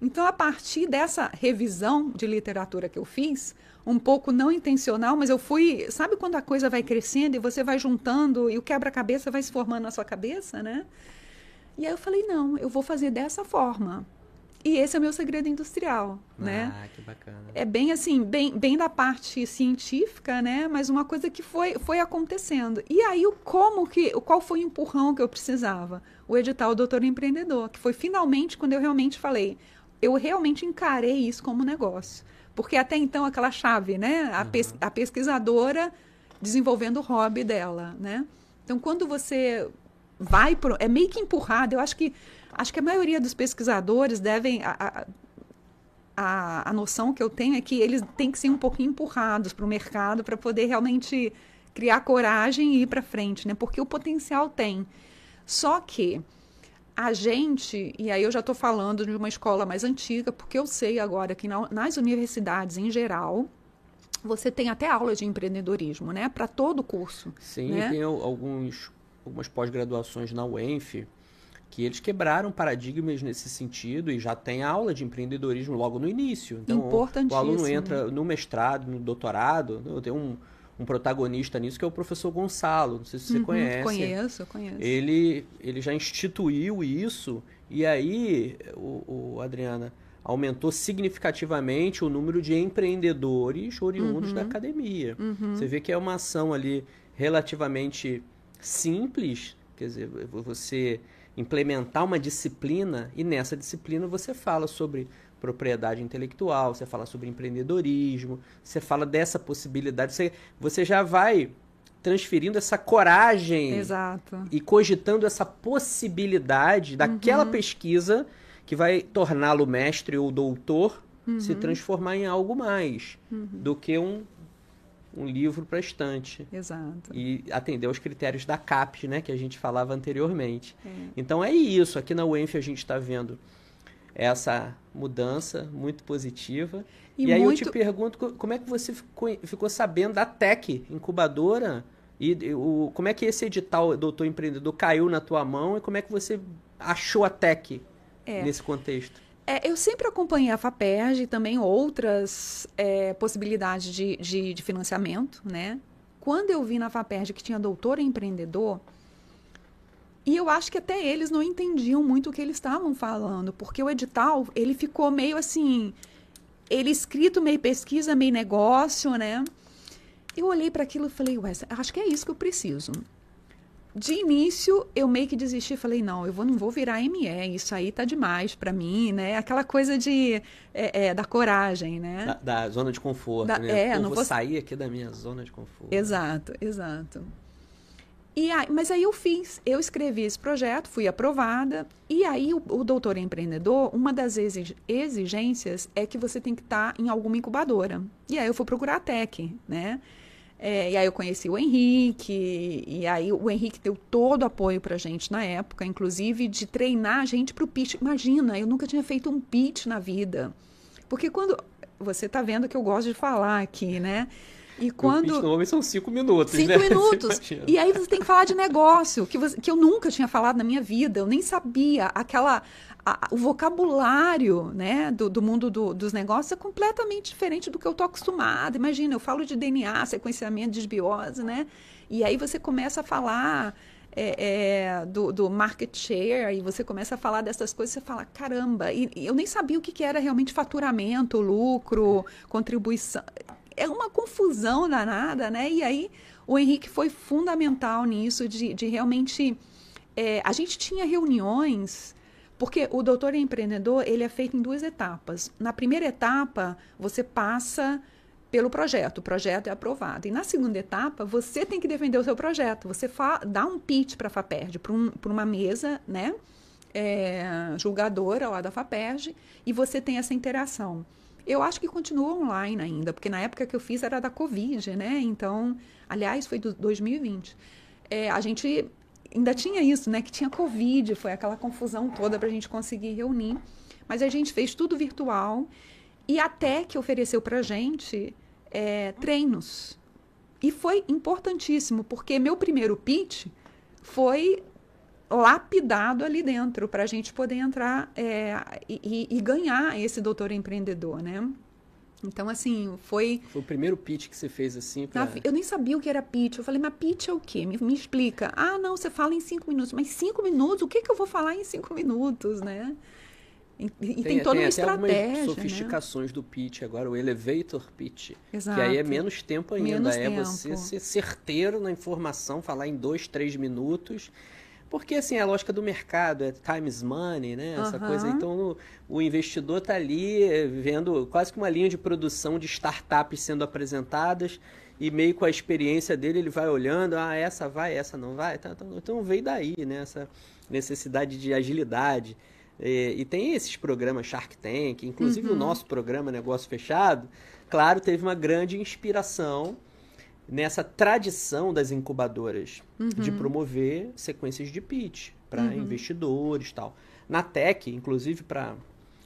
Então, a partir dessa revisão de literatura que eu fiz, um pouco não intencional, mas eu fui. Sabe quando a coisa vai crescendo e você vai juntando e o quebra-cabeça vai se formando na sua cabeça, né? E aí eu falei: não, eu vou fazer dessa forma. E esse é o meu segredo industrial, ah, né? Ah, que bacana. É bem assim, bem, bem da parte científica, né? Mas uma coisa que foi, foi acontecendo. E aí, o como que, qual foi o empurrão que eu precisava? O edital Doutor Empreendedor, que foi finalmente quando eu realmente falei, eu realmente encarei isso como negócio. Porque até então aquela chave, né? A, uhum. pes a pesquisadora desenvolvendo o hobby dela, né? Então quando você vai pro, é meio que empurrado. Eu acho que acho que a maioria dos pesquisadores devem a, a, a noção que eu tenho é que eles têm que ser um pouquinho empurrados para o mercado para poder realmente criar coragem e ir para frente, né? Porque o potencial tem. Só que a gente, e aí eu já estou falando de uma escola mais antiga, porque eu sei agora que na, nas universidades em geral, você tem até aula de empreendedorismo, né? Para todo o curso. Sim, né? tem alguns, algumas pós-graduações na UENF que eles quebraram paradigmas nesse sentido e já tem aula de empreendedorismo logo no início. Então, Importantíssimo. o aluno entra no mestrado, no doutorado, eu tenho um um protagonista nisso, que é o professor Gonçalo. Não sei se você uhum, conhece. Conheço, conheço. Ele, ele já instituiu isso, e aí, o, o Adriana, aumentou significativamente o número de empreendedores oriundos uhum. da academia. Uhum. Você vê que é uma ação ali relativamente simples, quer dizer, você implementar uma disciplina e nessa disciplina você fala sobre propriedade intelectual, você fala sobre empreendedorismo, você fala dessa possibilidade, você, você já vai transferindo essa coragem Exato. e cogitando essa possibilidade daquela uhum. pesquisa que vai torná-lo mestre ou doutor uhum. se transformar em algo mais uhum. do que um, um livro para estante. Exato. E atender aos critérios da CAPES, né, que a gente falava anteriormente. É. Então é isso. Aqui na UENF a gente está vendo essa mudança muito positiva. E, e aí muito... eu te pergunto como é que você ficou, ficou sabendo da Tech incubadora e o, como é que esse edital Doutor Empreendedor caiu na tua mão e como é que você achou a Tech é. nesse contexto? É, eu sempre acompanhei a FAPERJ e também outras é, possibilidades de, de, de, financiamento, né? Quando eu vi na FAPERJ que tinha doutor empreendedor, E eu acho que até eles não entendiam muito o que eles estavam falando, porque o edital, ele ficou meio assim, ele escrito meio pesquisa, meio negócio, né? Eu olhei para aquilo e falei, ué, acho que é isso que eu preciso. De início, eu meio que desisti, falei, não, eu vou, não vou virar ME, isso aí tá demais para mim, né? Aquela coisa de, é, é, da coragem, né? Da, da zona de conforto, da, né? É, Pô, não vou, vou sair aqui da minha zona de conforto. Exato, exato. E aí, mas aí eu fiz, eu escrevi esse projeto, fui aprovada, e aí o, o doutor empreendedor, uma das exigências é que você tem que estar tá em alguma incubadora. E aí eu fui procurar a Tech, né? É, e aí eu conheci o Henrique, e aí o Henrique deu todo o apoio pra gente na época, inclusive de treinar a gente pro pitch. Imagina, eu nunca tinha feito um pitch na vida. Porque quando. Você tá vendo que eu gosto de falar aqui, né? E quando. O pitch são cinco minutos. Cinco né? minutos. E aí você tem que falar de negócio, que, você, que eu nunca tinha falado na minha vida, eu nem sabia. Aquela. A, o vocabulário né, do, do mundo do, dos negócios é completamente diferente do que eu estou acostumada. Imagina, eu falo de DNA, sequenciamento, desbiose, né? E aí você começa a falar é, é, do, do, market share, e você começa a falar dessas coisas, você fala, caramba, e, e eu nem sabia o que, que era realmente faturamento, lucro, contribuição é uma confusão danada, né? E aí o Henrique foi fundamental nisso, de, de realmente. É, a gente tinha reuniões, porque o doutor empreendedor ele é feito em duas etapas. Na primeira etapa, você passa pelo projeto, o projeto é aprovado. E na segunda etapa, você tem que defender o seu projeto. Você dá um pitch para a FAPERD, para um, uma mesa, né? É, julgadora lá da FAPERD, e você tem essa interação. Eu acho que continua online ainda, porque na época que eu fiz era da Covid, né? Então, aliás, foi do 2020. É, a gente ainda tinha isso, né? Que tinha Covid, foi aquela confusão toda para a gente conseguir reunir. Mas a gente fez tudo virtual e até que ofereceu para a gente é, treinos. E foi importantíssimo, porque meu primeiro pitch foi lapidado ali dentro para a gente poder entrar é, e, e, ganhar esse doutor empreendedor, né? Então, assim, foi... Foi o primeiro pitch que você fez, assim, pra... Eu nem sabia o que era pitch. Eu falei, mas pitch é o quê? Me, me explica. Ah, não, você fala em cinco minutos. Mas cinco minutos? O que, que eu vou falar em cinco minutos, né? E, tem, tem, toda tem uma estratégia. Né? sofisticações né? do pitch agora, o elevator pitch. Exato. Que aí é menos tempo ainda. Menos é tempo. você ser certeiro na informação, falar em dois, três minutos porque, assim, a lógica do mercado é times money, né? Essa uhum. coisa. Então, o, investidor está ali eh, vendo quase que uma linha de produção de startups sendo apresentadas e meio com a experiência dele, ele vai olhando, ah, essa vai, essa não vai. Então, então veio daí, né? Essa necessidade de agilidade. E, e tem esses programas Shark Tank, inclusive uhum. o nosso programa Negócio Fechado, claro, teve uma grande inspiração nessa tradição das incubadoras uhum. de promover sequências de pitch para uhum. investidores tal. Na Tech, inclusive para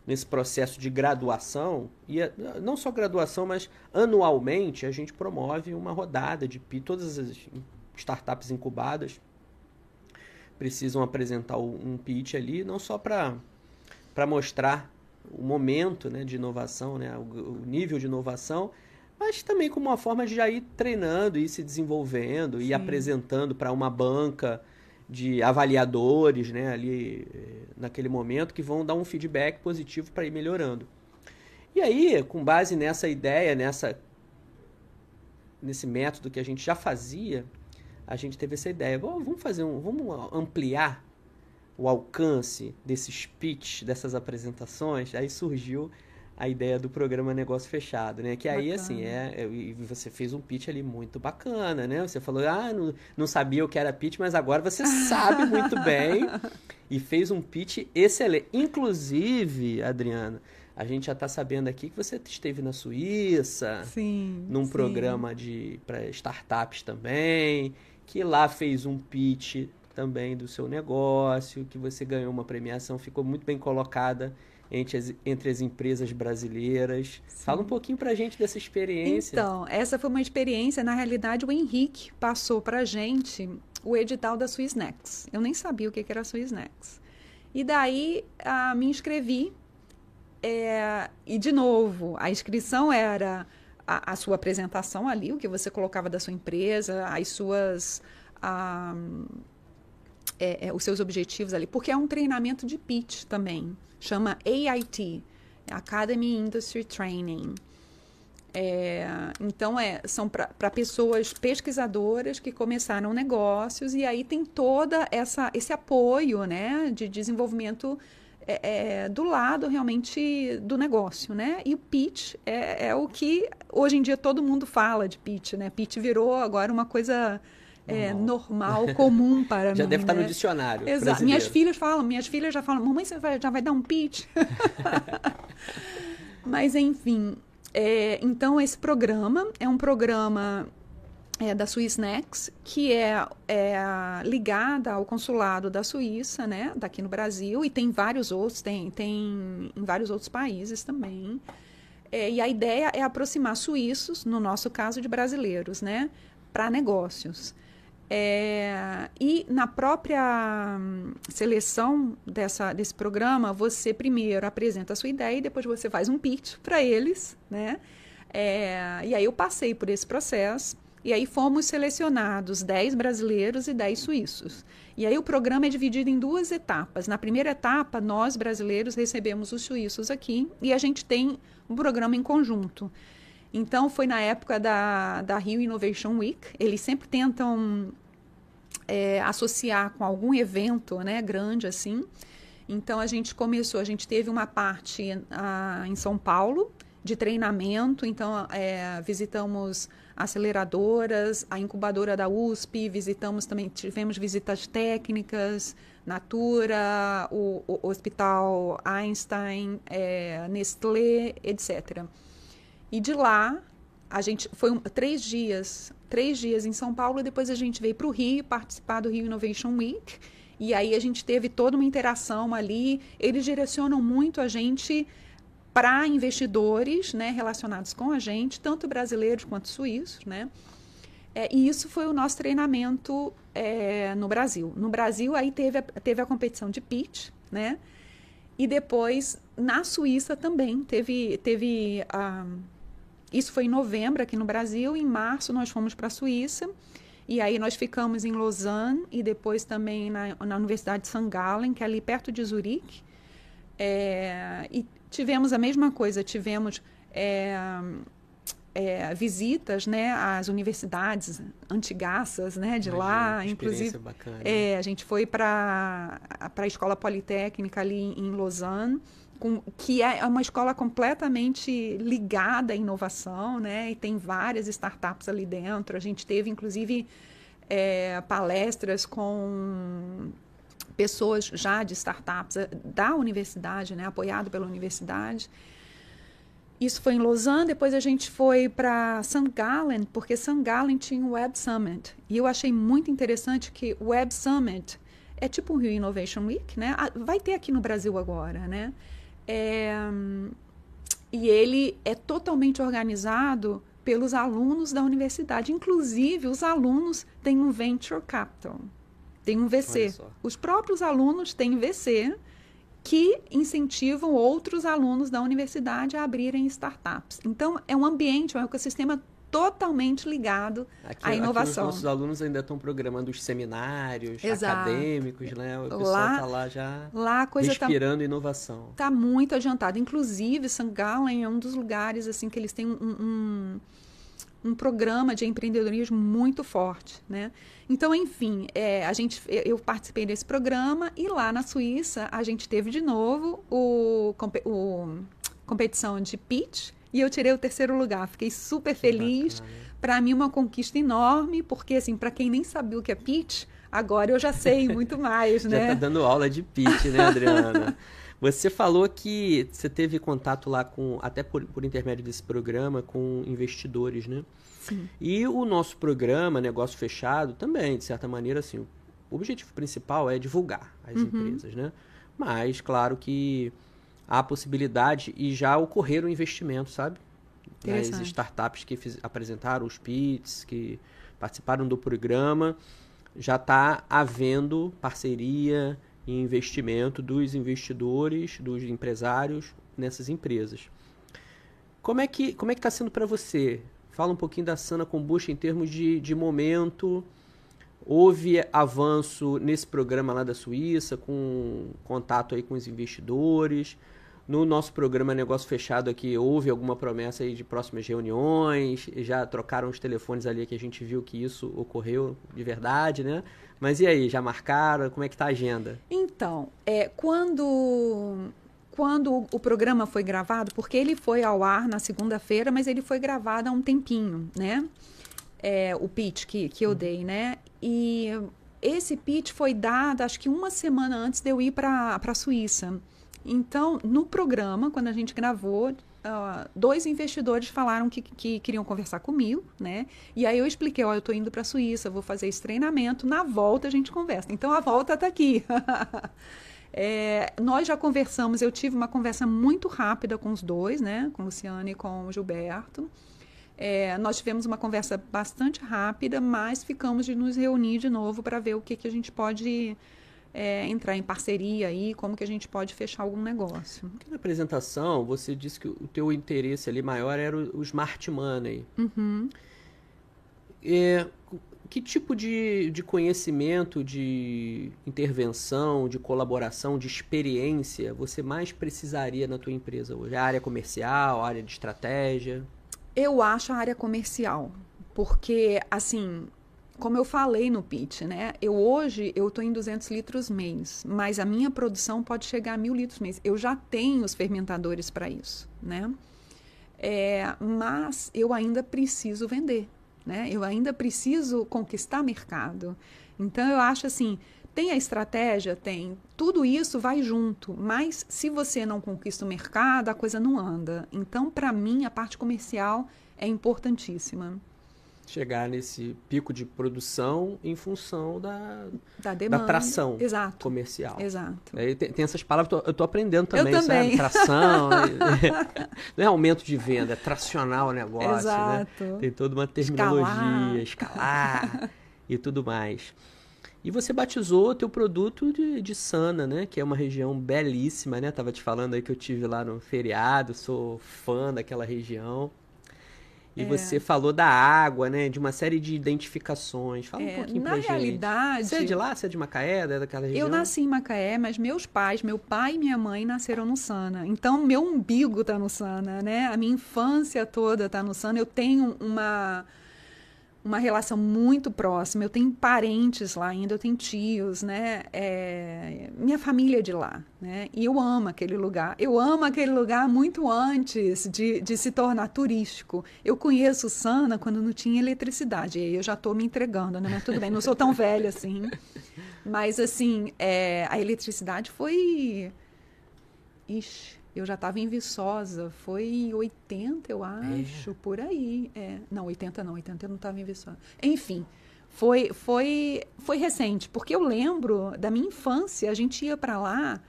nesse processo de graduação, e não só graduação, mas anualmente a gente promove uma rodada de pitch, todas as startups incubadas precisam apresentar um pitch ali, não só para mostrar o momento né, de inovação, né, o, o nível de inovação, mas também como uma forma de já ir treinando e se desenvolvendo e apresentando para uma banca de avaliadores, né, ali eh, naquele momento que vão dar um feedback positivo para ir melhorando. E aí, com base nessa ideia, nessa nesse método que a gente já fazia, a gente teve essa ideia, vamos fazer um, vamos ampliar o alcance desses pitch, dessas apresentações. Aí surgiu a ideia do programa Negócio Fechado, né? Que aí, assim, é, é. Você fez um pitch ali muito bacana, né? Você falou, ah, não, não sabia o que era pitch, mas agora você sabe muito bem. E fez um pitch excelente. Inclusive, Adriana, a gente já está sabendo aqui que você esteve na Suíça, sim, num sim. programa de para startups também, que lá fez um pitch também do seu negócio, que você ganhou uma premiação, ficou muito bem colocada entre as, entre as empresas brasileiras. Sim. Fala um pouquinho para a gente dessa experiência. Então, essa foi uma experiência, na realidade, o Henrique passou para a gente o edital da Swissnex. Eu nem sabia o que era a Swissnex. E daí a, me inscrevi. É, e, de novo, a inscrição era a, a, sua apresentação ali, o que você colocava da sua empresa, as suas. A, é, é, os seus objetivos ali, porque é um treinamento de pitch também, chama AIT, Academy Industry Training. É, então, é, são para pessoas pesquisadoras que começaram negócios e aí tem toda essa esse apoio né, de desenvolvimento é, é, do lado realmente do negócio, né? E o pitch é, é, o que hoje em dia todo mundo fala de pitch, né? Pitch virou agora uma coisa é, normal, comum para já mim. deve estar né? no dicionário. Exato. Brasileiro. Minhas filhas falam, minhas filhas já falam, mamãe, você vai, já vai dar um pitch? Mas, enfim, é, então esse programa é um programa é, da Swissnex, que é, é, ligada ao consulado da Suíça, né, daqui no Brasil, e tem vários outros, tem, tem em vários outros países também. É, e a ideia é aproximar suíços, no nosso caso de brasileiros, né, para negócios. É, e na própria hum, seleção dessa, desse programa, você primeiro apresenta a sua ideia e depois você faz um pitch para eles, né? É, e aí eu passei por esse processo e aí fomos selecionados 10 brasileiros e 10 suíços. E aí o programa é dividido em duas etapas. Na primeira etapa, nós brasileiros recebemos os suíços aqui e a gente tem um programa em conjunto. Então foi na época da, da Rio Innovation Week. Eles sempre tentam é, associar com algum evento né, grande assim. Então a gente começou, a gente teve uma parte a, em São Paulo de treinamento, então é, visitamos aceleradoras, a incubadora da USP, visitamos também, tivemos visitas técnicas, Natura, o, o Hospital Einstein, é, Nestlé, etc. E de lá, a gente foi um, três dias, três dias em São Paulo, depois a gente veio para o Rio participar do Rio Innovation Week. E aí a gente teve toda uma interação ali. Eles direcionam muito a gente para investidores né, relacionados com a gente, tanto brasileiros quanto suíços, né? É, e isso foi o nosso treinamento é, no Brasil. No Brasil, aí teve a, teve a competição de pitch, né? E depois, na Suíça também, teve, teve a... Isso foi em novembro aqui no Brasil, em março nós fomos para a Suíça, e aí nós ficamos em Lausanne e depois também na, na Universidade de St. Gallen, que é ali perto de Zurique. É, e tivemos a mesma coisa, tivemos é, é, visitas né, às universidades antigaças né, de Imagina, lá, inclusive. Bacana. É, a gente foi para a Escola Politécnica ali em Lausanne, com, que é uma escola completamente ligada à inovação, né? E tem várias startups ali dentro. A gente teve, inclusive, é, palestras com pessoas já de startups eh, da universidade, né, apoiado pela universidade. Isso foi em Lausanne, depois a gente foi para St. Gallen, porque St. Gallen tinha o Web Summit. E eu achei muito interessante que o Web Summit é tipo um Rio Innovation Week, né? Ah, vai ter aqui no Brasil agora, né? É, e ele é totalmente organizado pelos alunos da universidade. Inclusive, os alunos têm um Venture Capital tem um VC. Os próprios alunos têm VC que incentivam outros alunos da universidade a abrirem startups. Então, é um ambiente, é um ecossistema totalmente ligado aqui, à inovação. Os nossos alunos ainda estão programando os seminários Exato. acadêmicos, né? O pessoal está lá já lá tá respirando tá, inovação. Está muito adiantado. Inclusive, St. Gallen é um dos lugares assim que eles têm um, um um programa de empreendedorismo muito forte, né? Então, enfim, é, a gente, eu participei desse programa e lá na Suíça a gente teve de novo o, o competição de pitch e eu tirei o terceiro lugar. Fiquei super feliz. Para mim, uma conquista enorme, porque assim, para quem nem sabia o que é pitch, agora eu já sei muito mais, né? Já tá dando aula de pitch, né, Adriana? Você falou que você teve contato lá com, até por, por intermédio desse programa, com investidores, né? Sim. E o nosso programa, Negócio Fechado, também, de certa maneira, assim, o objetivo principal é divulgar as uhum. empresas, né? Mas, claro que há possibilidade e já ocorreram investimentos, sabe? As startups que fiz, apresentaram os PITs, que participaram do programa, já está havendo parceria e investimento dos investidores, dos empresários nessas empresas. Como é que como é que está sendo para você? Fala um pouquinho da Sana Kombucha em termos de, de momento, Houve avanço nesse programa lá da Suíça, com contato aí com os investidores. No nosso programa Negócio Fechado aqui, houve alguma promessa aí de próximas reuniões? Já trocaram os telefones ali que a gente viu que isso ocorreu de verdade, né? Mas e aí, já marcaram? Como é que tá a agenda? Então, é, quando quando o programa foi gravado, porque ele foi ao ar na segunda-feira, mas ele foi gravado há um tempinho, né? É, o pitch que, que eu dei, né? E esse pitch foi dado, acho que uma semana antes de eu ir para a Suíça. Então, no programa, quando a gente gravou, Uh, dois investidores falaram que, que, queriam conversar comigo, né? E aí eu expliquei, ó, eu tô indo para a Suíça, vou fazer esse treinamento, na volta a gente conversa. Então a volta está aqui. é, nós já conversamos, eu tive uma conversa muito rápida com os dois, né? Com o Luciano e com o Gilberto. É, nós tivemos uma conversa bastante rápida, mas ficamos de nos reunir de novo para ver o que, que a gente pode é, entrar em parceria aí, como que a gente pode fechar algum negócio. na apresentação você disse que o teu interesse ali maior era o, o smart money. Uhum. É, que tipo de, de conhecimento, de intervenção, de colaboração, de experiência você mais precisaria na tua empresa hoje? A área comercial, a área de estratégia? Eu acho a área comercial, porque assim como eu falei no pitch, né? Eu hoje eu estou em 200 litros mês, mas a minha produção pode chegar a mil litros mês. Eu já tenho os fermentadores para isso, né? É, mas eu ainda preciso vender, né? Eu ainda preciso conquistar mercado. Então eu acho assim, tem a estratégia, tem. Tudo isso vai junto, mas se você não conquista o mercado, a coisa não anda. Então, para mim, a parte comercial é importantíssima chegar nesse pico de produção em função da, da, demanda. da tração Exato. comercial. Exato. Aí tem, tem essas palavras, eu estou aprendendo também, eu também. sabe? Tração, não é aumento de venda, é tracionar o negócio, Exato. né? Tem toda uma terminologia, escalar, escalar e tudo mais. E você batizou o teu produto de, de Sana, né? Que é uma região belíssima, né? Tava te falando aí que eu tive lá no feriado, sou fã daquela região. E é. você falou da água, né? De uma série de identificações. Fala é, um pouquinho na pra realidade, gente. Você é de lá? Você é de Macaé? É daquela região? Eu nasci em Macaé, mas meus pais, meu pai e minha mãe nasceram no Sana. Então, meu umbigo tá no Sana, né? A minha infância toda tá no Sana. Eu tenho uma uma relação muito próxima. Eu tenho parentes lá ainda, eu tenho tios, né? É, minha família é de lá, né? E eu amo aquele lugar. Eu amo aquele lugar muito antes de, de se tornar turístico. Eu conheço Sana quando não tinha eletricidade. E aí eu já estou me entregando, né? Mas tudo bem, não sou tão velha assim. Mas, assim, é, a eletricidade foi... Ixi, eu já estava em Viçosa, foi em 80, eu acho, é. por aí. É. Não, 80 não, 80 eu não estava em Viçosa. Enfim, foi, foi, foi recente, porque eu lembro da minha infância, a gente ia para lá.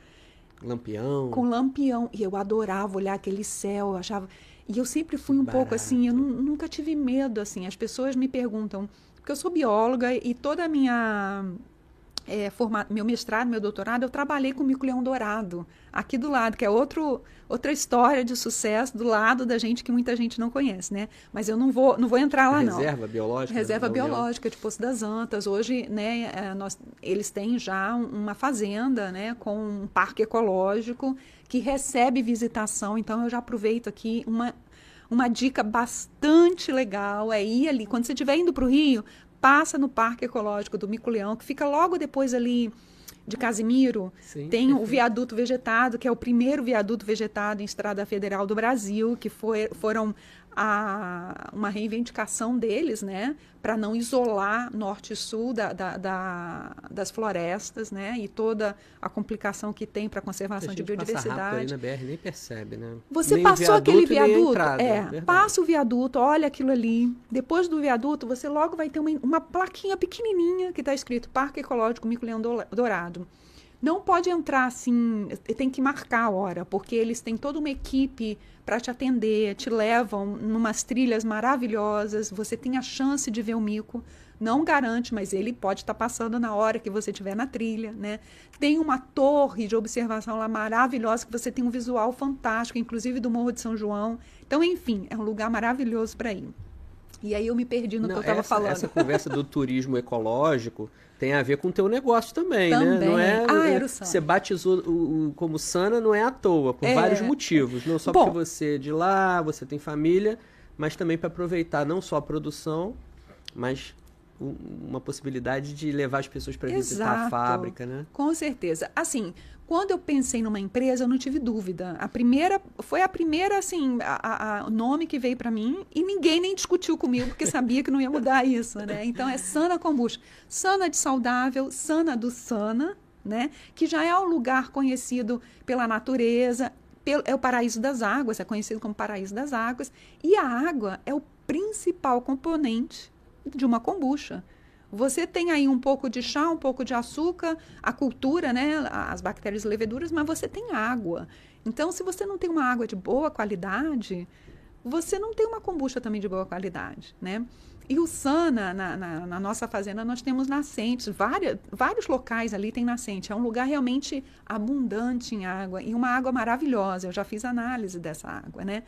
Lampião. Com lampião. E eu adorava olhar aquele céu, eu achava. E eu sempre fui um Barato. pouco assim, eu nunca tive medo, assim. As pessoas me perguntam, porque eu sou bióloga e toda a minha é, meu mestrado, meu doutorado, eu trabalhei com o mico-leão dourado, aqui do lado, que é outro, outra história de sucesso do lado da gente que muita gente não conhece, né? Mas eu não vou, não vou entrar lá, Reserva não. Reserva biológica? Reserva biológica de Poço das Antas. Hoje, né, é, nós, eles têm já uma fazenda, né, com um parque ecológico que recebe visitação, então eu já aproveito aqui uma uma dica bastante legal é ir ali. Quando você estiver indo para o Rio, passa no Parque Ecológico do Mico-Leão, que fica logo depois ali de Casimiro. Sim, tem perfeito. o viaduto vegetado, que é o primeiro viaduto vegetado em Estrada Federal do Brasil, que foi, foram a, uma reivindicação deles, né, para não isolar norte e sul da, da, da, das florestas, né, e toda a complicação que tem para a conservação de biodiversidade. Aí na BR nem percebe, né? Você nem passou viaduto, aquele viaduto, entrada, é, passa o viaduto, olha aquilo ali. Depois do viaduto, você logo vai ter uma, uma plaquinha pequenininha que está escrito Parque Ecológico Mico-Leão Dourado não pode entrar assim, tem que marcar a hora, porque eles têm toda uma equipe para te atender, te levam numas trilhas maravilhosas, você tem a chance de ver o mico. Não garante, mas ele pode estar tá passando na hora que você estiver na trilha, né? Tem uma torre de observação lá maravilhosa que você tem um visual fantástico, inclusive do Morro de São João. Então, enfim, é um lugar maravilhoso para ir. E aí eu me perdi no Não, que eu estava falando. Essa conversa do turismo ecológico tem a ver com o teu negócio também, também. né? Não é, ah, era o Sana. Você batizou o, o, como Sana não é à toa, por é. vários motivos. Não só Bom, porque você é de lá, você tem família, mas também para aproveitar não só a produção, mas uma possibilidade de levar as pessoas para visitar a fábrica, né? Com certeza. Assim, quando eu pensei numa empresa, eu não tive dúvida. A primeira foi a primeira, assim, a, a, o nome que veio para mim e ninguém nem discutiu comigo porque sabia que não ia mudar isso, né? Então é Sana Kombucha, Sana de saudável, Sana do Sana, né? Que já é um lugar conhecido pela natureza, é o paraíso das águas, é conhecido como paraíso das águas, e a água é o principal componente de uma kombucha. Você tem aí um pouco de chá, um pouco de açúcar, a cultura, né, as bactérias e leveduras, mas você tem água. Então, se você não tem uma água de boa qualidade, você não tem uma kombucha também de boa qualidade, né? E o Sana, na, na, na, nossa fazenda, nós temos nascentes, várias, vários locais ali tem nascente. É um lugar realmente abundante em água e uma água maravilhosa. Eu já fiz análise dessa água, né?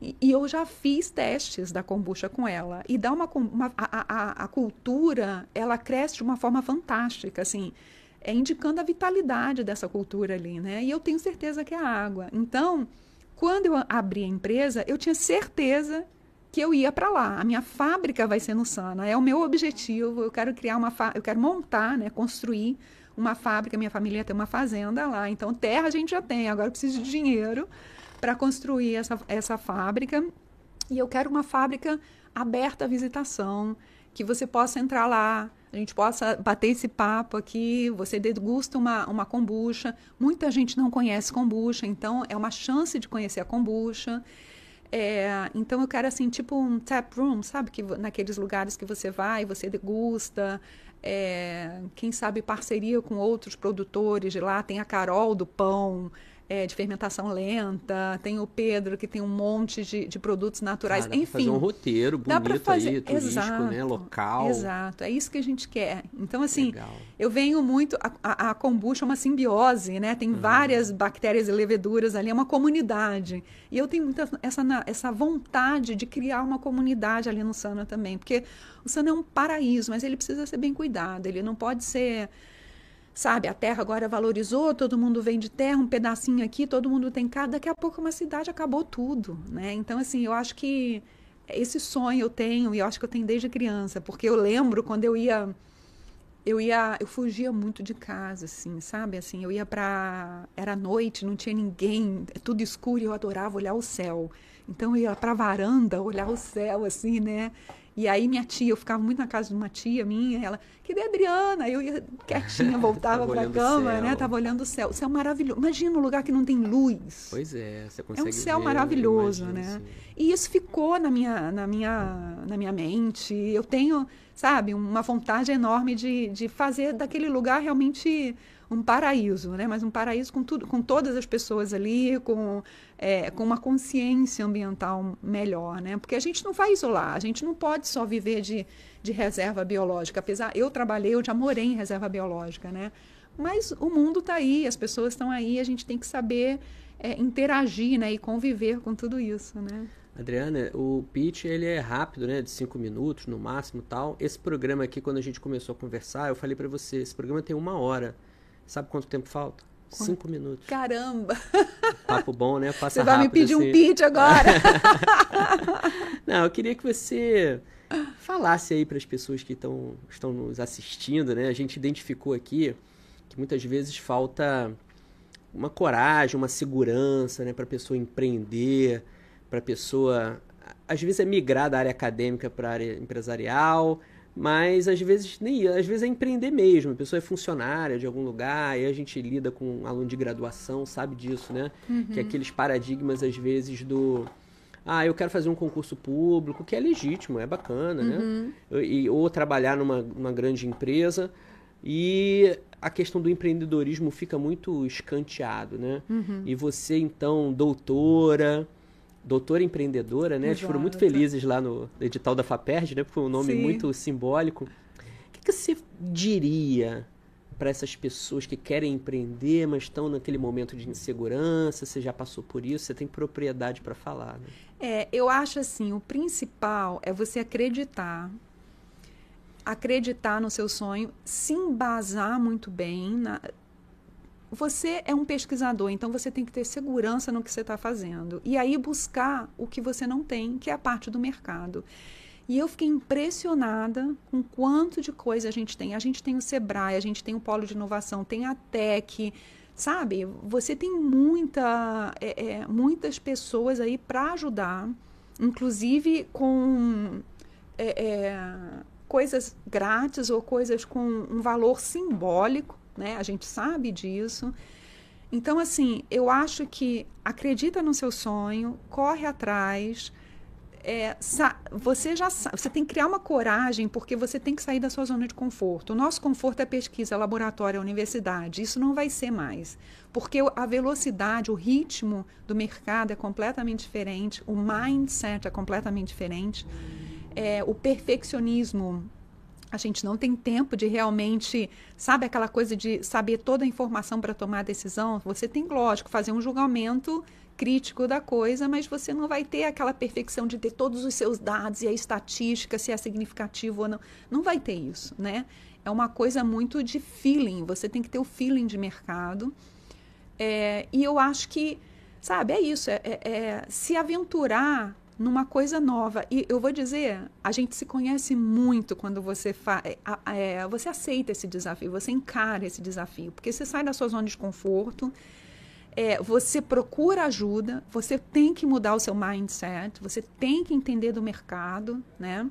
E, eu já fiz testes da kombucha com ela. E dá uma, uma a, a, a cultura, ela cresce de uma forma fantástica, assim, é indicando a vitalidade dessa cultura ali, né? E eu tenho certeza que é a água. Então, quando eu abri a empresa, eu tinha certeza que eu ia para lá. A minha fábrica vai ser no Sana, é o meu objetivo. Eu quero criar uma, eu quero montar, né, construir uma fábrica. Minha família tem uma fazenda lá, então terra a gente já tem. Agora eu preciso de dinheiro para construir essa, essa fábrica. E eu quero uma fábrica aberta à visitação, que você possa entrar lá, a gente possa bater esse papo aqui, você degusta uma, uma kombucha. Muita gente não conhece kombucha, então é uma chance de conhecer a kombucha. É, então eu quero assim, tipo um tap room, sabe? Que, naqueles lugares que você vai, você degusta. É, quem sabe parceria com outros produtores de lá, tem a Carol do Pão, é, de fermentação lenta, tem o Pedro que tem um monte de, de produtos naturais, ah, enfim. fazer um roteiro bonito fazer... aí, turístico, né, exato, né, local. Exato, é isso que a gente quer. Então, assim, Legal. eu venho muito, a, a, a, kombucha é uma simbiose, né, tem uhum. várias bactérias e leveduras ali, é uma comunidade. E eu tenho muita, essa, essa vontade de criar uma comunidade ali no Sana também, porque o Sana é um paraíso, mas ele precisa ser bem cuidado, ele não pode ser Sabe, a terra agora valorizou, todo mundo vem de terra, um pedacinho aqui, todo mundo tem casa, daqui a pouco uma cidade acabou tudo, né? Então, assim, eu acho que esse sonho eu tenho, e eu acho que eu tenho desde criança, porque eu lembro quando eu ia eu ia, eu fugia muito de casa, assim, sabe? Assim, eu ia para era noite, não tinha ninguém, tudo escuro, e eu adorava olhar o céu. Então eu ia para varanda, olhar o céu assim, né? E aí minha tia, eu ficava muito na casa de uma tia minha, ela, cadê a Adriana? Eu ia quietinha, voltava para a cama, né? Tava olhando o céu. O céu maravilhoso. Imagina um lugar que não tem luz. Pois é, você consegue É um céu ver, maravilhoso, né? Assim. E isso ficou na minha, na minha, na minha mente. Eu tenho, sabe, uma vontade enorme de, de fazer daquele lugar realmente um paraíso, né? Mas um paraíso com tudo, com todas as pessoas ali, com, é, com uma consciência ambiental melhor, né? Porque a gente não vai isolar, a gente não pode só viver de, de reserva biológica. Apesar, eu trabalhei, eu já morei em reserva biológica, né? Mas o mundo está aí, as pessoas estão aí, a gente tem que saber é, interagir, né? E conviver com tudo isso, né? Adriana, o pitch ele é rápido, né, de cinco minutos no máximo, tal. Esse programa aqui, quando a gente começou a conversar, eu falei para você, esse programa tem uma hora. Sabe quanto tempo falta? Quanto? Cinco minutos. Caramba! Papo bom, né? Passa você vai rápido, me pedir assim. um pitch agora? Não, eu queria que você falasse aí para as pessoas que tão, estão nos assistindo, né? A gente identificou aqui que muitas vezes falta uma coragem, uma segurança, né, para a pessoa empreender, para a pessoa às vezes é migrar da área acadêmica para a área empresarial, mas às vezes nem às vezes é empreender mesmo. A pessoa é funcionária de algum lugar, e a gente lida com um aluno de graduação, sabe disso, né? Uhum. Que é aqueles paradigmas às vezes do ah, eu quero fazer um concurso público, que é legítimo, é bacana, né? uhum. né? E, ou trabalhar numa, numa grande empresa. E a questão do empreendedorismo fica muito escanteado, né? Uhum. E você, então, doutora, doutora empreendedora, né? Eles foram muito felizes lá no edital da FAPERJ, né? Foi um nome Sim. muito simbólico. O que, que você diria para essas pessoas que querem empreender, mas estão naquele momento de insegurança? Você já passou por isso? Você tem propriedade para falar, né? É, eu acho assim, o principal é você acreditar. Acreditar no seu sonho, se embasar muito bem. Na... Você é um pesquisador, então você tem que ter segurança no que você está fazendo. E aí buscar o que você não tem, que é a parte do mercado. E eu fiquei impressionada com quanto de coisa a gente tem. A gente tem o Sebrae, a gente tem o Polo de Inovação, tem a TEC, sabe? Você tem muita, é, é, muitas pessoas aí para ajudar, inclusive com é, é, coisas grátis ou coisas com um valor simbólico, né? A gente sabe disso. Então, assim, eu acho que acredita no seu sonho, corre atrás, é, você já você tem que criar uma coragem porque você tem que sair da sua zona de conforto. O nosso conforto é pesquisa, laboratório, universidade. Isso não vai ser mais, porque a velocidade, o ritmo do mercado é completamente diferente, o mindset é completamente diferente, é, o perfeccionismo a gente não tem tempo de realmente, sabe aquela coisa de saber toda a informação para tomar a decisão? Você tem, lógico, fazer um julgamento crítico da coisa, mas você não vai ter aquela perfeição de ter todos os seus dados e a estatística, se é significativo ou não. Não vai ter isso, né? É uma coisa muito de feeling. Você tem que ter o feeling de mercado. É, e eu acho que, sabe, é isso. É, é, é, se aventurar numa coisa nova. E eu vou dizer, a gente se conhece muito quando você, fa é, é, você aceita esse desafio, você encara esse desafio, porque você sai da sua zona de conforto é, você procura ajuda, você tem que mudar o seu mindset, você tem que entender do mercado, né?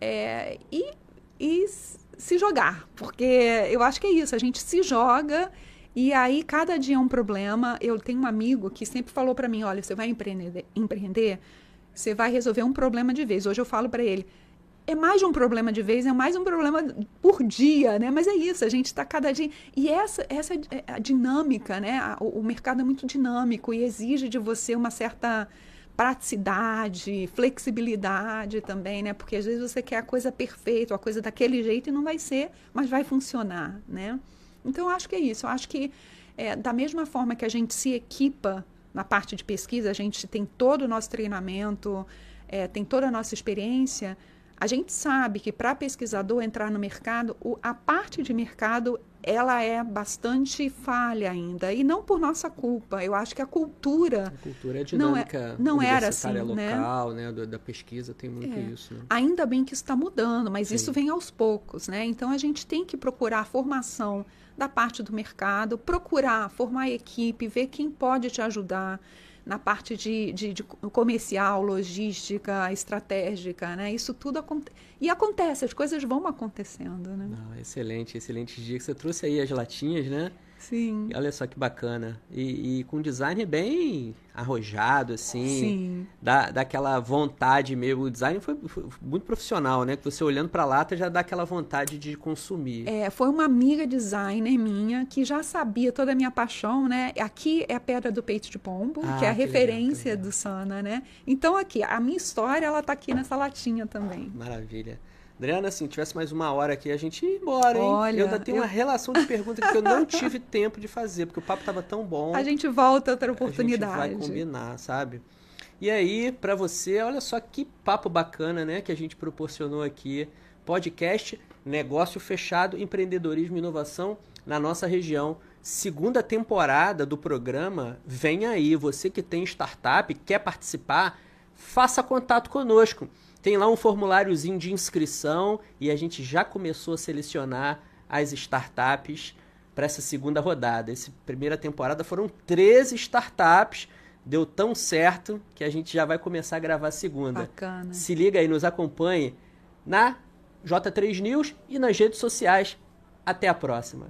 É, e, e se jogar, porque eu acho que é isso, a gente se joga e aí cada dia é um problema. Eu tenho um amigo que sempre falou para mim, olha, você vai empreender, empreender, você vai resolver um problema de vez. Hoje eu falo para ele, é mais de um problema de vez, é mais um problema por dia, né? Mas é isso, a gente está cada dia. E essa, essa é a dinâmica, né? O, o, mercado é muito dinâmico e exige de você uma certa praticidade, flexibilidade também, né? Porque às vezes você quer a coisa perfeita, a coisa daquele jeito e não vai ser, mas vai funcionar, né? Então, eu acho que é isso. Eu acho que é, da mesma forma que a gente se equipa na parte de pesquisa, a gente tem todo o nosso treinamento, é, tem toda a nossa experiência. A gente sabe que para pesquisador entrar no mercado, o, a parte de mercado ela é bastante falha ainda e não por nossa culpa. Eu acho que a cultura a cultura é dinâmica, não, é, não era assim, né? local, né? né? Da pesquisa tem muito é. isso. Né? Ainda bem que está mudando, mas Sim. isso vem aos poucos, né? Então a gente tem que procurar a formação da parte do mercado, procurar formar equipe, ver quem pode te ajudar na parte de, de, de, comercial, logística, estratégica, né? Isso tudo acontece. E acontece, as coisas vão acontecendo, né? Não, excelente, excelente dia que você trouxe aí as latinhas, né? Sim. E olha só que bacana. E, e, com design bem arrojado, assim. Sim. Dá, dá aquela vontade mesmo. O design foi, foi muito profissional, né? Que você olhando para a lata já dá aquela vontade de consumir. É, foi uma amiga designer minha que já sabia toda a minha paixão, né? Aqui é a Pedra do Peito de Pombo, ah, que é a que referência legal, do Sana, né? Então aqui, a minha história, ela tá aqui nessa latinha também. Maravilha. Adriana, assim, tivesse mais uma hora aqui, a gente ia embora, hein? Olha, eu ainda tenho eu... uma relação de perguntas que eu não tive tempo de fazer, porque o papo estava tão bom. A gente volta outra oportunidade. A gente vai combinar, sabe? E aí, para você, olha só que papo bacana, né, que a gente proporcionou aqui. Podcast Negócio Fechado, Empreendedorismo e Inovação na nossa região. Segunda temporada do programa vem aí. Você que tem startup, quer participar, faça contato conosco. Tem lá um formuláriozinho de inscrição e a gente já começou a selecionar as startups para essa segunda rodada. Essa primeira temporada foram 13 startups. Deu tão certo que a gente já vai começar a gravar a segunda. Bacana. Se liga aí, nos acompanhe na J3 News e nas redes sociais. Até a próxima.